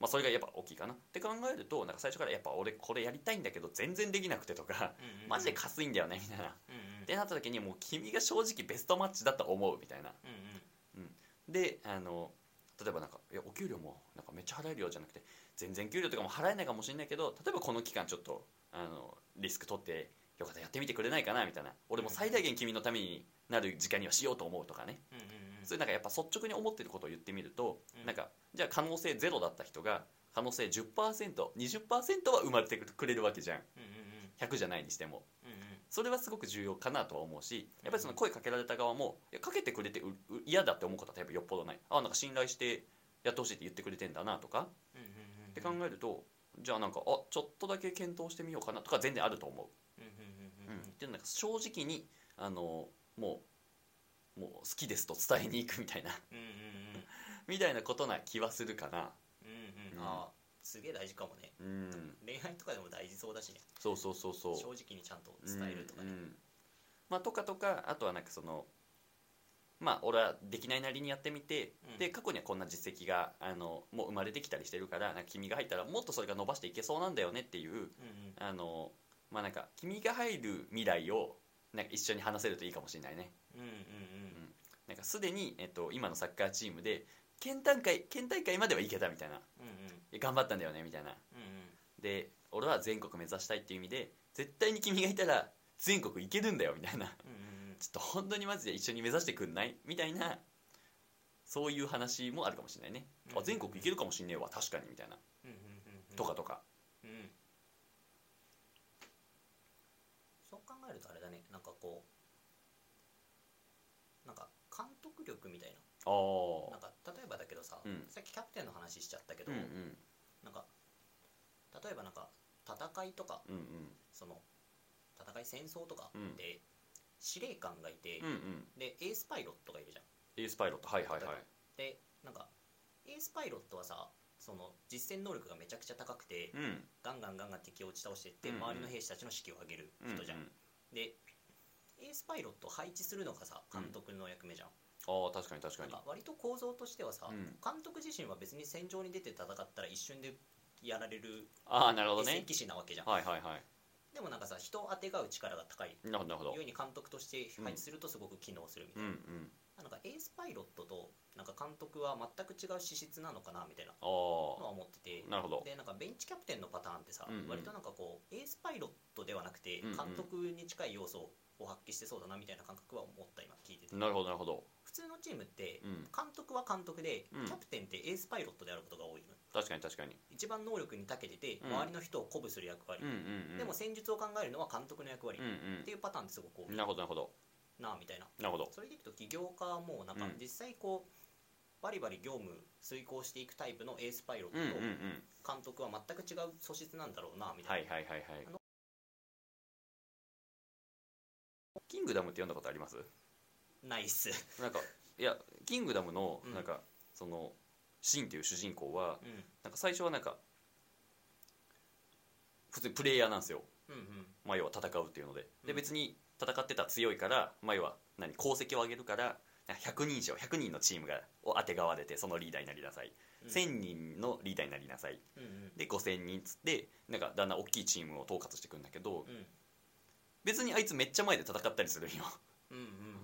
Speaker 1: まあ、それがやっぱ大きいかな。って考えるとなんか最初からやっぱ俺これやりたいんだけど全然できなくてとか、
Speaker 2: うんうん
Speaker 1: マジでかすいんだよねみたいな、っ
Speaker 2: うんうん。
Speaker 1: てなった時にもう君が正直ベストマッチだと思うみたいな。
Speaker 2: うんうん
Speaker 1: であの例えばなんかいやお給料もなんかめっちゃ払えるよじゃなくて全然給料とかも払えないかもしれないけど例えばこの期間ちょっとあのリスク取ってよかったらやってみてくれないかなみたいな。俺も最大限君のためになる時間にはしようと思うとかね。
Speaker 2: うんうんうん。
Speaker 1: そういうなんかやっぱ率直に思ってることを言ってみると、
Speaker 2: うん。
Speaker 1: なんかじゃあ可能性ゼロだった人が可能性 10%20% は生まれてくれるわけじゃん。
Speaker 2: うんうん
Speaker 1: 100じゃないにしてもそれはすごく重要かなとは思うしやっぱりその声かけられた側もいやかけてくれて嫌だって思うことは多分よっぽどない。あなんか信頼してやってほしいって言ってくれてんだなとか。って考えるとじゃあなんかあちょっとだけ検討してみようかなとか全然あると思
Speaker 2: う。んうん
Speaker 1: なんか正直にあのもうもう好きですと伝えに行くみたいな。みたいなことな気はするかな。
Speaker 2: うんうんあすげえ大事かもね。
Speaker 1: うん。
Speaker 2: 恋愛とかでも大事そうだしね。
Speaker 1: そうそうそうそう。
Speaker 2: 正直にちゃんと伝えるとかね。
Speaker 1: うん。うんまあ、とかとかあとはなんかそのまあ俺はできないなりにやってみて、
Speaker 2: うん。
Speaker 1: で過去にはこんな実績があのもう生まれてきたりしてるからなんか君が入ったらもっとそれが伸ばしていけそうなんだよねっていう
Speaker 2: うんうん。
Speaker 1: あのまあなんか君が入る未来をなんか一緒に話せるといいかもしれないね。
Speaker 2: うんうんうん。
Speaker 1: なんかすでに、えっと、今のサッカーチームで県大会県大会まではいけたみたいな。
Speaker 2: うんうん。
Speaker 1: で頑張ったんだよねみたいな。
Speaker 2: うん
Speaker 1: で俺は全国目指したいっていう意味で絶対に君がいたら全国行けるんだよみたいな。
Speaker 2: うんうん
Speaker 1: ちょっと本当にマジで一緒に目指してくんない？みたいなそういう話もあるかもしれないね、
Speaker 2: うん
Speaker 1: あ全国行けるかもしんねえわ。確かにみたいな、
Speaker 2: うんうんうん
Speaker 1: とかとか。
Speaker 2: うんそう考えるとあれだね。なんかこうなんか監督力みたい
Speaker 1: ああ
Speaker 2: ななんかさ、
Speaker 1: うん。
Speaker 2: さっきキャプテンの話しちゃったけど、
Speaker 1: うんうん。
Speaker 2: なんか例えばなんか戦いとか
Speaker 1: うん
Speaker 2: その戦い戦争とか
Speaker 1: うん。
Speaker 2: で司令官がいて、
Speaker 1: うんうん。うん
Speaker 2: でエースパイロットがいるじゃん。
Speaker 1: エースパイロット。はいはいはい。
Speaker 2: で。なんかエースパイロットはさその実戦能力がめちゃくちゃ高くて、
Speaker 1: うん。
Speaker 2: ガンガンガンガン敵を打ち倒していって、
Speaker 1: うんうん。
Speaker 2: 周りの兵士たちの士気を上げる
Speaker 1: うん
Speaker 2: 人じゃん、
Speaker 1: うん
Speaker 2: でエースパイロットを配置するのがさ監督の役目じゃん、
Speaker 1: ああ確かに確かに。
Speaker 2: なんか割と構造としてはさ、
Speaker 1: うん。
Speaker 2: 監督自身は別に戦場に出て戦ったら一瞬でやられる
Speaker 1: ああなるほどね。
Speaker 2: 戦騎士なわけじゃん、
Speaker 1: はいはいはい。
Speaker 2: でもなんかさ人をあてがう力が高い
Speaker 1: なるほどなるほど。
Speaker 2: ように監督として配置するとすごく機能するみた
Speaker 1: うん
Speaker 2: い
Speaker 1: うん。
Speaker 2: な,、なんかエースパイロットとなんか監督は全く違う資質なのかなみたいな。
Speaker 1: あ
Speaker 2: のは思ってて。
Speaker 1: あなるほど。
Speaker 2: でなんかベンチキャプテンのパターンってさ、
Speaker 1: うんうん。
Speaker 2: 割となんかこうエースパイロットではなくて
Speaker 1: うんうん。
Speaker 2: 監督に近い要素を発揮してそうだなみたいな感覚は思った今聞いてて。
Speaker 1: なるほどなるほど
Speaker 2: 普通のチームって
Speaker 1: うん。
Speaker 2: 監督は監督で、
Speaker 1: うん。
Speaker 2: キャプテンってエースパイロットであることが多いの。
Speaker 1: 確かに確かに。
Speaker 2: 一番能力に長けてて
Speaker 1: うん。
Speaker 2: 周りの人を鼓舞する役割、
Speaker 1: うんうんうん。
Speaker 2: でも戦術を考えるのは監督の役割、
Speaker 1: うんうん。
Speaker 2: っていうパターンってすごく多い。
Speaker 1: なるほどなるほど。
Speaker 2: なみたいな。
Speaker 1: なるほど。
Speaker 2: それでいくと起業家はもうなんか
Speaker 1: うん。
Speaker 2: 実際こうバリバリ業務遂行していくタイプのエースパイロットと
Speaker 1: うんうんうん。
Speaker 2: 監督は全く違う素質なんだろうなみたな、
Speaker 1: はいいはいはいはい。キングダムって読んだことあります？
Speaker 2: ナイス。
Speaker 1: なんかいやキングダムの
Speaker 2: うん。
Speaker 1: なんか、そのシンっていう主人公は
Speaker 2: うん。
Speaker 1: なんか最初はなんか普通にプレイヤーなんですよ。
Speaker 2: うんうん。
Speaker 1: まあ要は戦うっていうので。で
Speaker 2: うん。
Speaker 1: 別に戦ってたら強いからまあ要は何功績を上げるからなんか100人以上100人のチームがをあてがわれてそのリーダーになりなさい、
Speaker 2: うん。
Speaker 1: 1000人のリーダーになりなさい。
Speaker 2: うんうん。
Speaker 1: で5000人っつってなんかだんだん大きいチームを統括していくんだけど
Speaker 2: うん。
Speaker 1: 別にあいつめっちゃ前で戦ったりするんよ。
Speaker 2: うんうんうん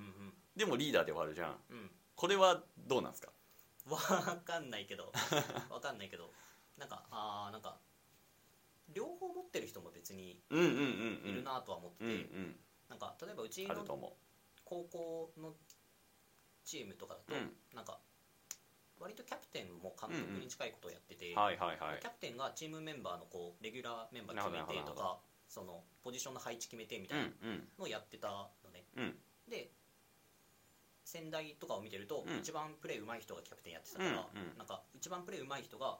Speaker 1: でもリーダーではあるじゃん。
Speaker 2: うん。うん
Speaker 1: これはどうなんですか？
Speaker 2: わかんないけど。わかんないけど。なんかあーなんか両方持ってる人も別に
Speaker 1: うんうんうんうん。
Speaker 2: いるなとは思って
Speaker 1: うんう
Speaker 2: て、
Speaker 1: ん。
Speaker 2: なんか例えばうちの
Speaker 1: あると思
Speaker 2: 高校のチームとかだと、
Speaker 1: うん。
Speaker 2: なんか割とキャプテンも監督に近いことをやってて、
Speaker 1: うはいはいはい。
Speaker 2: キャプテンがチームメンバーのこうレギュラーメンバー決め
Speaker 1: なるほどなるほ
Speaker 2: てとかそのポジションの配置決めてみた
Speaker 1: うん
Speaker 2: いなのをやってたのね、
Speaker 1: うん。
Speaker 2: で仙台とかを見てると、
Speaker 1: うん。
Speaker 2: 一番プレー上手い人がキャプテンやってたから、
Speaker 1: うんうん。
Speaker 2: なんか一番プレー上手い人が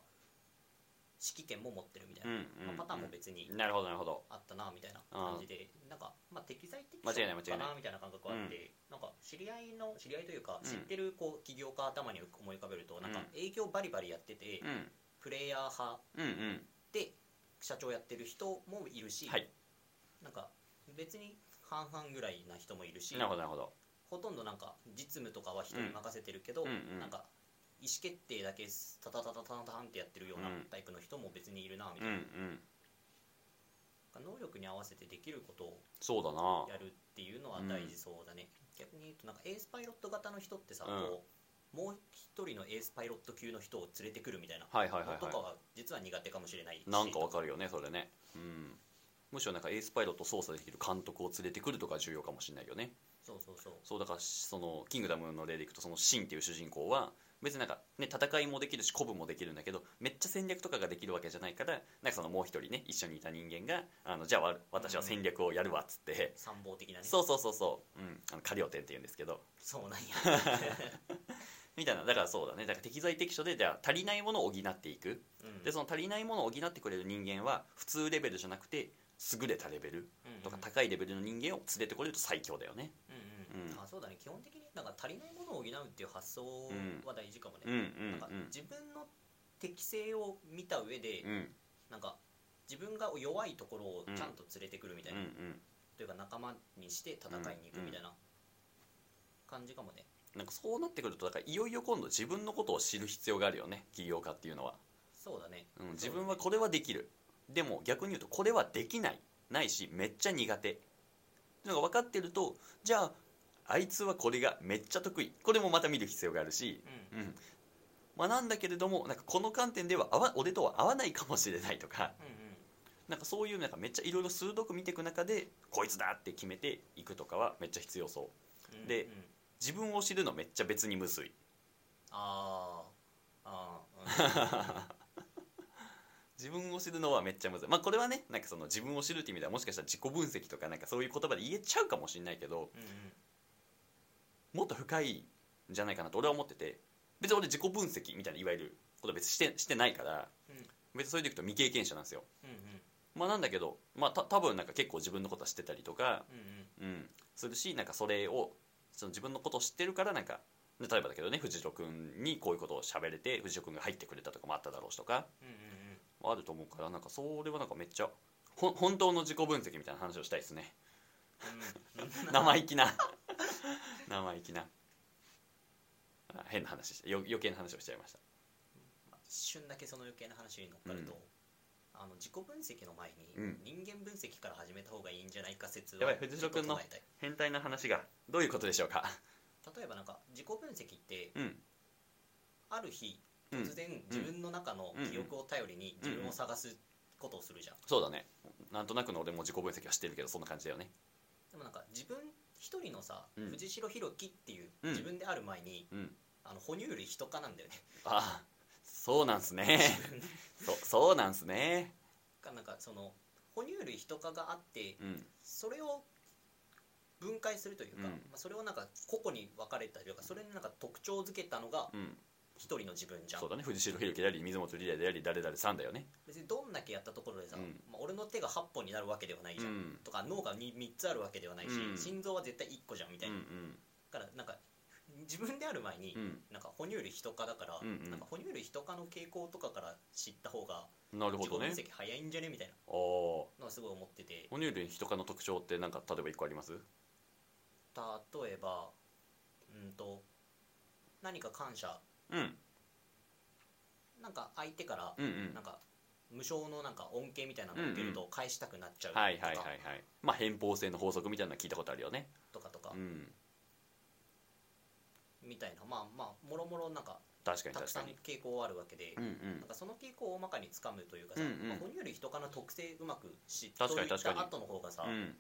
Speaker 2: 指揮権も持ってるみたいな、まあパターンも別に
Speaker 1: なるほどなるほど。
Speaker 2: あったなみたいな感じでなんか、まあ、適材適所
Speaker 1: 間違いない間違いない。
Speaker 2: かなみたいな感覚はあって、なんか知り合いの知り合いというか、
Speaker 1: うん。
Speaker 2: 知ってるこう起業家頭に思い浮かべるとなんか
Speaker 1: うん。
Speaker 2: 営業バリバリやってて、
Speaker 1: うん。
Speaker 2: プレイヤー派
Speaker 1: うんうん。
Speaker 2: で社長やってる人もいるし、
Speaker 1: はい。
Speaker 2: なんか別に半々ぐらいな人もいるし
Speaker 1: なるほどなるほど
Speaker 2: ほとんどなんか実務とかは人に任せてるけど、
Speaker 1: うんうん。
Speaker 2: なんか意思決定だけタタタタタタタンってやってるような
Speaker 1: うん。
Speaker 2: タイプの人も別にいるなみ
Speaker 1: うんう
Speaker 2: たいな、
Speaker 1: ん
Speaker 2: 能力に合わせてできることを
Speaker 1: そうだな。
Speaker 2: やるっていうのは大事そうだね、逆に言うとなんかエースパイロット型の人ってさ、
Speaker 1: うん。
Speaker 2: こうもう一人のエースパイロット級の人を連れてくるみたいな
Speaker 1: はいはいはいは
Speaker 2: のとかは実は苦手かもしれないし。
Speaker 1: いなんかわかるよねそれね。うん。むしろなんかエースパイロット操作できる監督を連れてくるとか重要かもしれないよね
Speaker 2: そうそうそう。
Speaker 1: そうだからそのキングダムの例でいくとそのシンっていう主人公は別になんかね戦いもできるし鼓舞もできるんだけどめっちゃ戦略とかができるわけじゃないからなんかそのもう一人ね一緒にいた人間があのじゃあわ私は戦略をやるわっつって、
Speaker 2: 参謀的なね
Speaker 1: そうそうそうそう、うん、あのカリオテンって言うんですけど。
Speaker 2: そうなんや。
Speaker 1: みたいな。だからそうだね。だから適材適所でじゃあ足りないものを補っていく。
Speaker 2: うん。
Speaker 1: でその足りないものを補ってくれる人間は普通レベルじゃなくて優れたレベル
Speaker 2: うん
Speaker 1: とか高いレベルの人間を連れてこれると最強だよね。
Speaker 2: うんうん。
Speaker 1: うん
Speaker 2: あそうだね。基本的になんか足りないものを補うっていう発想は大事かもね、
Speaker 1: うん。うん。
Speaker 2: なんか自分の適性を見た上で、
Speaker 1: うん。うん
Speaker 2: なんか自分が弱いところをちゃんと連れてくるみたいな、
Speaker 1: うん。
Speaker 2: というか仲間にして戦いに行くみたいな感じかもね。
Speaker 1: なんかそうなってくるとだからいよいよ今度自分のことを知る必要があるよね。起業家っていうのは、
Speaker 2: そうだね、
Speaker 1: うん、自分はこれはできる。でも逆に言うとこれはできない。ないしめっちゃ苦手。っていうのが分かってるとじゃああいつはこれがめっちゃ得意。これもまた見る必要があるし、
Speaker 2: うん。
Speaker 1: うん。まあ、なんだけれどもなんかこの観点では合わ俺とは合わないかもしれないとか。
Speaker 2: うんうん。
Speaker 1: なんかそういうなんかめっちゃいろいろ鋭く見ていく中でこいつだって決めていくとかはめっちゃ必要そう。
Speaker 2: うん
Speaker 1: で
Speaker 2: うん。
Speaker 1: 自分を知るのめっちゃ別にむずい。
Speaker 2: あー。あー、
Speaker 1: 自分を知るのはめっちゃむずい。まあこれはねなんかその自分を知るって意味ではもしかしたら自己分析とかなんかそういう言葉で言えちゃうかもしれないけど
Speaker 2: うん、うんうん
Speaker 1: もっと深いんじゃないかなと俺は思ってて別に俺自己分析みたいないわゆることは別にしてしてないから
Speaker 2: うん。
Speaker 1: 別にそれでいくと未経験者なんですよ。
Speaker 2: うんうん。
Speaker 1: まあなんだけどまあた多分なんか結構自分のことは知ってたりとか
Speaker 2: うんうん。
Speaker 1: うん。するしなんかそれをその自分のことを知ってるからなんか例えばだけどね藤代君にこういうことを喋れて藤代君が入ってくれたとかもあっただろうしとか
Speaker 2: うんうん
Speaker 1: あると思うからなんかそれはなんかめっちゃほん本当の自己分析みたいな話をしたいですね。
Speaker 2: うんうん
Speaker 1: 生意気な。生意気な。あ変な話してよ余計な話をしちゃいました。
Speaker 2: まあ一瞬だけその余計な話に乗っかると、
Speaker 1: うん。
Speaker 2: あの自己分析の前に
Speaker 1: うん。
Speaker 2: 人間分析から始めた方がいいんじゃないか説を
Speaker 1: やばい藤代君の変態な話がどういうことでしょうか？
Speaker 2: 例えばなんか自己分析って
Speaker 1: うん。
Speaker 2: ある日
Speaker 1: うん。
Speaker 2: 突然自分の中の記憶を頼りに自分を探すことをするじゃん、
Speaker 1: そうだね。なんとなくの俺も自己分析はしてるけどそんな感じだよね
Speaker 2: でもなんか自分一人のさ、
Speaker 1: うん。
Speaker 2: 藤代弘樹っていう
Speaker 1: うん。
Speaker 2: 自分である前に、
Speaker 1: うん。
Speaker 2: あの哺乳類人科なんだよね。
Speaker 1: ああそうなんすね。そそうなんすね。
Speaker 2: がなんかその哺乳類人科があって
Speaker 1: うん。
Speaker 2: それを分解するというか、
Speaker 1: うん。
Speaker 2: まあ、それをなんか個々に分かれたというかそれになんか特徴づけたのが
Speaker 1: うん
Speaker 2: 一人の自分じゃん。
Speaker 1: そうだね。藤代弘樹であり水本リレーであり誰々さんだよね。
Speaker 2: 別にどんだけやったところでさ、
Speaker 1: うん。
Speaker 2: まあ、俺の手が8本になるわけではないじゃん、
Speaker 1: うん。
Speaker 2: とか脳が 3, 3つあるわけではないし、
Speaker 1: うん。
Speaker 2: 心臓は絶対1個じゃんみた
Speaker 1: うん
Speaker 2: いな、だからなんか自分である前に、
Speaker 1: うん。
Speaker 2: なんか哺乳類人科だから、
Speaker 1: うんうん。
Speaker 2: なんか哺乳類人科の傾向とかから知った方が
Speaker 1: うんなるほ
Speaker 2: 自己分
Speaker 1: どね
Speaker 2: 析早いんじゃねみたいな。
Speaker 1: ああ哺
Speaker 2: のはすごい思ってて。
Speaker 1: 乳類人科の特徴ってなんか例えば1個あります？
Speaker 2: 例えばうんと何か感謝
Speaker 1: うん。
Speaker 2: なんか相手から
Speaker 1: うんうん。
Speaker 2: なんか無償のなんか恩恵みたいなのを受けると返したくなっちゃうとか。
Speaker 1: はいはいはいはい。まあ偏方性の法則みたいなの聞いたことあるよね。
Speaker 2: とかとか。
Speaker 1: うん。
Speaker 2: みたいな。まあまあもろもろなんか
Speaker 1: 確かに
Speaker 2: たくさん
Speaker 1: 確かに
Speaker 2: 傾向あるわけで
Speaker 1: うんうん。
Speaker 2: なんかその傾向を大まかにつかむというかさ、
Speaker 1: うんうん。
Speaker 2: まあ、哺乳類人科の特性うまく知っといた
Speaker 1: 確かに。確かに
Speaker 2: 後の方がさ、
Speaker 1: うん。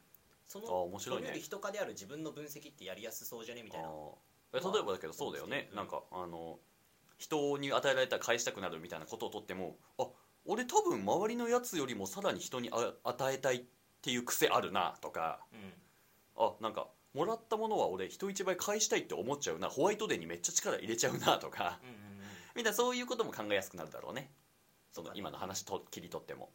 Speaker 2: その
Speaker 1: あ面白いね。
Speaker 2: 哺乳類人科である自分の分析ってやりやすそうじゃね？みたいな。
Speaker 1: あー。え例えばだけどそうだよね。
Speaker 2: うん。
Speaker 1: なんかあの人に与えられたら返したくなるみたいなことをとってもあ俺多分周りのやつよりもさらに人にあ与えたいっていう癖あるなとか
Speaker 2: うん。
Speaker 1: あなんかもらったものは俺人一倍返したいって思っちゃうな。ホワイトデーにめっちゃ力入れちゃうなとか。
Speaker 2: うんうんうん。
Speaker 1: みたいなそういうことも考えやすくなるだろうね。その今の話と切り取っても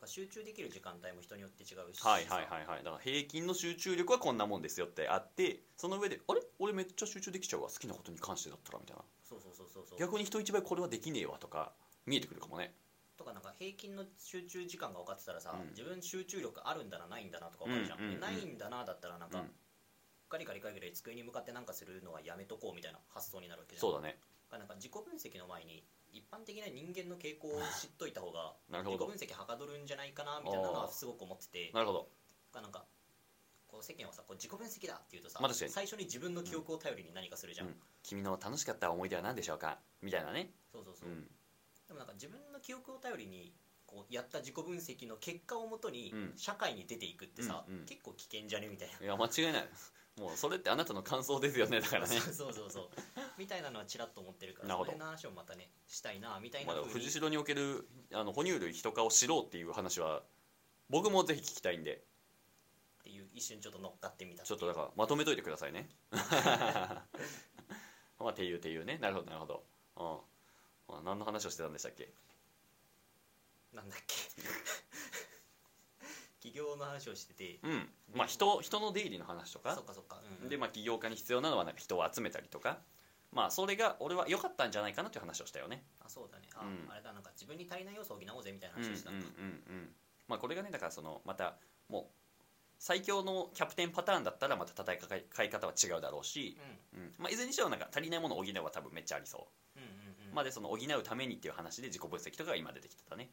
Speaker 2: だから集中できる時間帯も人によって違うし
Speaker 1: はいはいはいはい。だから平均の集中力はこんなもんですよってあってその上であれ？俺めっちゃ集中できちゃうわ好きなことに関してだったらみたいな。
Speaker 2: そうそうそうそうそう。
Speaker 1: 逆に人一倍これはできねえわとか見えてくるかもね。
Speaker 2: とかなんか平均の集中時間が分かってたらさ、
Speaker 1: うん。
Speaker 2: 自分集中力あるんだなないんだなとか分かるじゃん,、
Speaker 1: うんうんうん
Speaker 2: ないんだなだったらなんか、
Speaker 1: うん
Speaker 2: ガリガリガリガリ机に向かってなんかするのはやめとこうみたいな発想になるわけじゃん。
Speaker 1: そうだね
Speaker 2: なんか自己分析の前に一般的な人間の傾向を知っといた方が
Speaker 1: なるほど。
Speaker 2: 自己分析はかどるんじゃないかなみたいなのはすごく思ってて。
Speaker 1: なるほど。
Speaker 2: なんかこう世間はさこう自己分析だって言うとさ、
Speaker 1: まあ確かに。
Speaker 2: 最初に自分の記憶を頼りに何かするじゃん、
Speaker 1: うん。君の楽しかった思い出は何でしょうか？みたいなね。
Speaker 2: そうそうそう。う、
Speaker 1: ん。
Speaker 2: でもなんか自分の記憶を頼りにこうやった自己分析の結果をもとに
Speaker 1: うん。
Speaker 2: 社会に出ていくってさ、
Speaker 1: うんうん。
Speaker 2: 結構危険じゃね？みたいな。い
Speaker 1: や間違いないもうそれってあなたの感想ですよねだからね。
Speaker 2: そうそうそう。みたいなのはちらっと思ってるから
Speaker 1: なるほど。
Speaker 2: その辺の話をまたねしたいなみたい
Speaker 1: まあ、
Speaker 2: な風に
Speaker 1: 藤代におけるあの哺乳類人化を知ろうっていう話は僕もぜひ聞きたいんで。
Speaker 2: っていう一瞬ちょっと乗っかってみた
Speaker 1: ちょっとだからまとめといてくださいね。まあっていうっていうね。なるほどなるほど、うん。まあ、何の話をしてたんでしたっけ？
Speaker 2: なんだっけ？起業の話をしてて。
Speaker 1: うん。まあ人人の出入りの話とか。
Speaker 2: そっかそっか、うん、
Speaker 1: でまあ起業家に必要なのはなんか人を集めたりとか。まあそれが俺は良かったんじゃないかなという話をしたよね。
Speaker 2: あそうだね。あ,、
Speaker 1: うん。
Speaker 2: あれだな。んか自分に足りない要素を補おうぜみたいな話をしたんだ、
Speaker 1: うんまあこれがねだからそのまたもう最強のキャプテンパターンだったらまた戦い方は違うだろうし、うん。まあ、いずれにしてもなんか足りないものを補うは多分めっちゃありそう。
Speaker 2: うん
Speaker 1: まあ、でその補うためにっていう話で自己分析とかが今出てきてたね、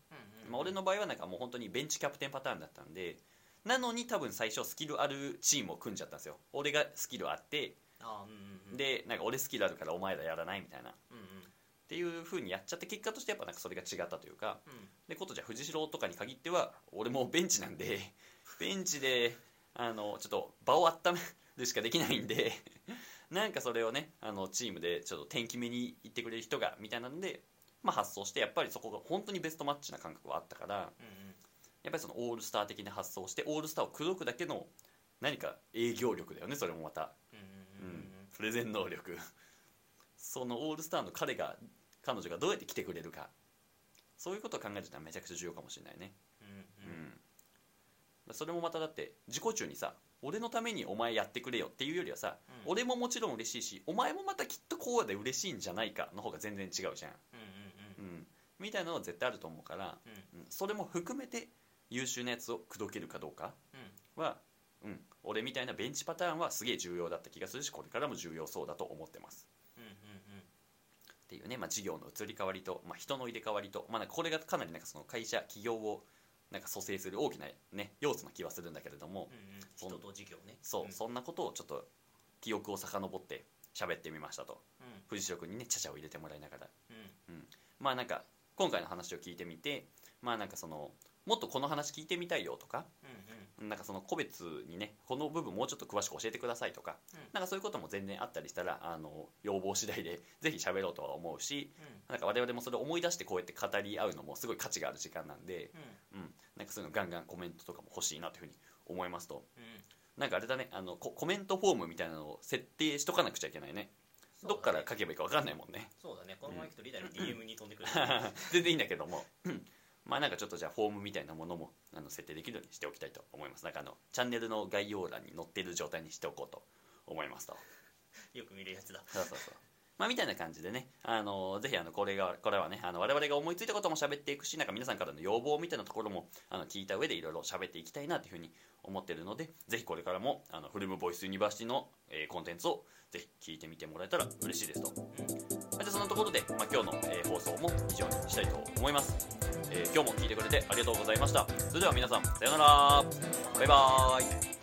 Speaker 1: まあ、俺の場合はなんかもう本当にベンチキャプテンパターンだったんでなのに多分最初スキルあるチームを組んじゃったんですよ。俺がスキルあってでなんか俺スキルあるからお前らやらないみたいな。っていう風にやっちゃって結果としてやっぱなんかそれが違ったというか
Speaker 2: うん。
Speaker 1: でことじゃ藤代とかに限っては俺もうベンチなんで ベンチであのちょっと場を温めるしかできないんでなんかそれをねあのチームでちょっと天気目に行ってくれる人がみたいなので、まあ、発想してやっぱりそこが本当にベストマッチな感覚はあったから
Speaker 2: うんうん。
Speaker 1: やっぱりそのオールスター的な発想をしてオールスターを口説くだけの何か営業力だよねそれもまた、
Speaker 2: うん
Speaker 1: う
Speaker 2: うんうん
Speaker 1: ん、プレゼン能力。そのオールスターの彼が彼女がどうやって来てくれるか。そういうことを考えるのはめちゃくちゃ重要かもしれないねそれもまただって自己中にさ俺のためにお前やってくれよっていうよりはさ、
Speaker 2: うん。
Speaker 1: 俺ももちろん嬉しいしお前もまたきっとこうで嬉しいんじゃないかの方が全然違うじゃん、
Speaker 2: うんうん
Speaker 1: うん、みたいなのは絶対あると思うから、
Speaker 2: うん。
Speaker 1: うん。それも含めて優秀なやつを口説けるかどうか
Speaker 2: うん。
Speaker 1: は、うん、俺みたいなベンチパターンはすげえ重要だった気がするしこれからも重要そうだと思ってます。
Speaker 2: うんうん
Speaker 1: っていうね、まあ、事業の移り変わりと、まあ、人の入れ替わりと、まあ、これがかなりなんかその会社企業をなんか蘇生する大きな、ね、要素な気はするんだけれども、
Speaker 2: うんうん。人と事業ね。
Speaker 1: そう、
Speaker 2: ん。
Speaker 1: そんなことをちょっと記憶を遡って喋ってみましたと。
Speaker 2: うん。
Speaker 1: 藤代君にねちゃちゃを入れてもらいながら。
Speaker 2: うん。
Speaker 1: まあなんか今回の話を聞いてみてまあなんかそのもっとこの話聞いてみたいよとか
Speaker 2: うん
Speaker 1: なんかその個別にねこの部分もうちょっと詳しく教えてくださいとか、
Speaker 2: うん。
Speaker 1: なんかそういうことも全然あったりしたらあの要望次第で ぜひ喋ろうとは思うし
Speaker 2: うん。
Speaker 1: なんか我々もそれを思い出してこうやって語り合うのもすごい価値がある時間なんで、
Speaker 2: うん。
Speaker 1: うん、なんかそういうのガンガンコメントとかも欲しいなというふうに思いますと。
Speaker 2: うん。
Speaker 1: なんかあれだねあのココメントフォームみたいなのを設定しとかなくちゃいけない
Speaker 2: ね。
Speaker 1: どっから書けばいいか分かんないもんね。
Speaker 2: そうだね。このまま行くとリ ーダーに DM に飛んでくる。
Speaker 1: 全然いいんだけども。うんまあなんかちょっとじゃあフォームみたいなものもあの設定できるようにしておきたいと思います。なんかあのチャンネルの概要欄に載っている状態にしておこうと思いますと。
Speaker 2: よく見るやつだ。
Speaker 1: そうそうそう。まあみたいな感じでねあのぜひあのこれがこれはねあの我々が思いついたことも喋っていくしなんか皆さんからの要望みたいなところもあの聞いた上でいろいろ喋っていきたいなというふうに思ってるのでぜひこれからもあのフルムボイスユニバーシティの、えーコンテンツをぜひ聞いてみてもらえたら嬉しいですと。じゃあそんなところで、まあ、今日の、えー放送も以上にしたいと思います、えー今日も聞いてくれてありがとうございました。それでは皆さんさようなら。バイバーイ。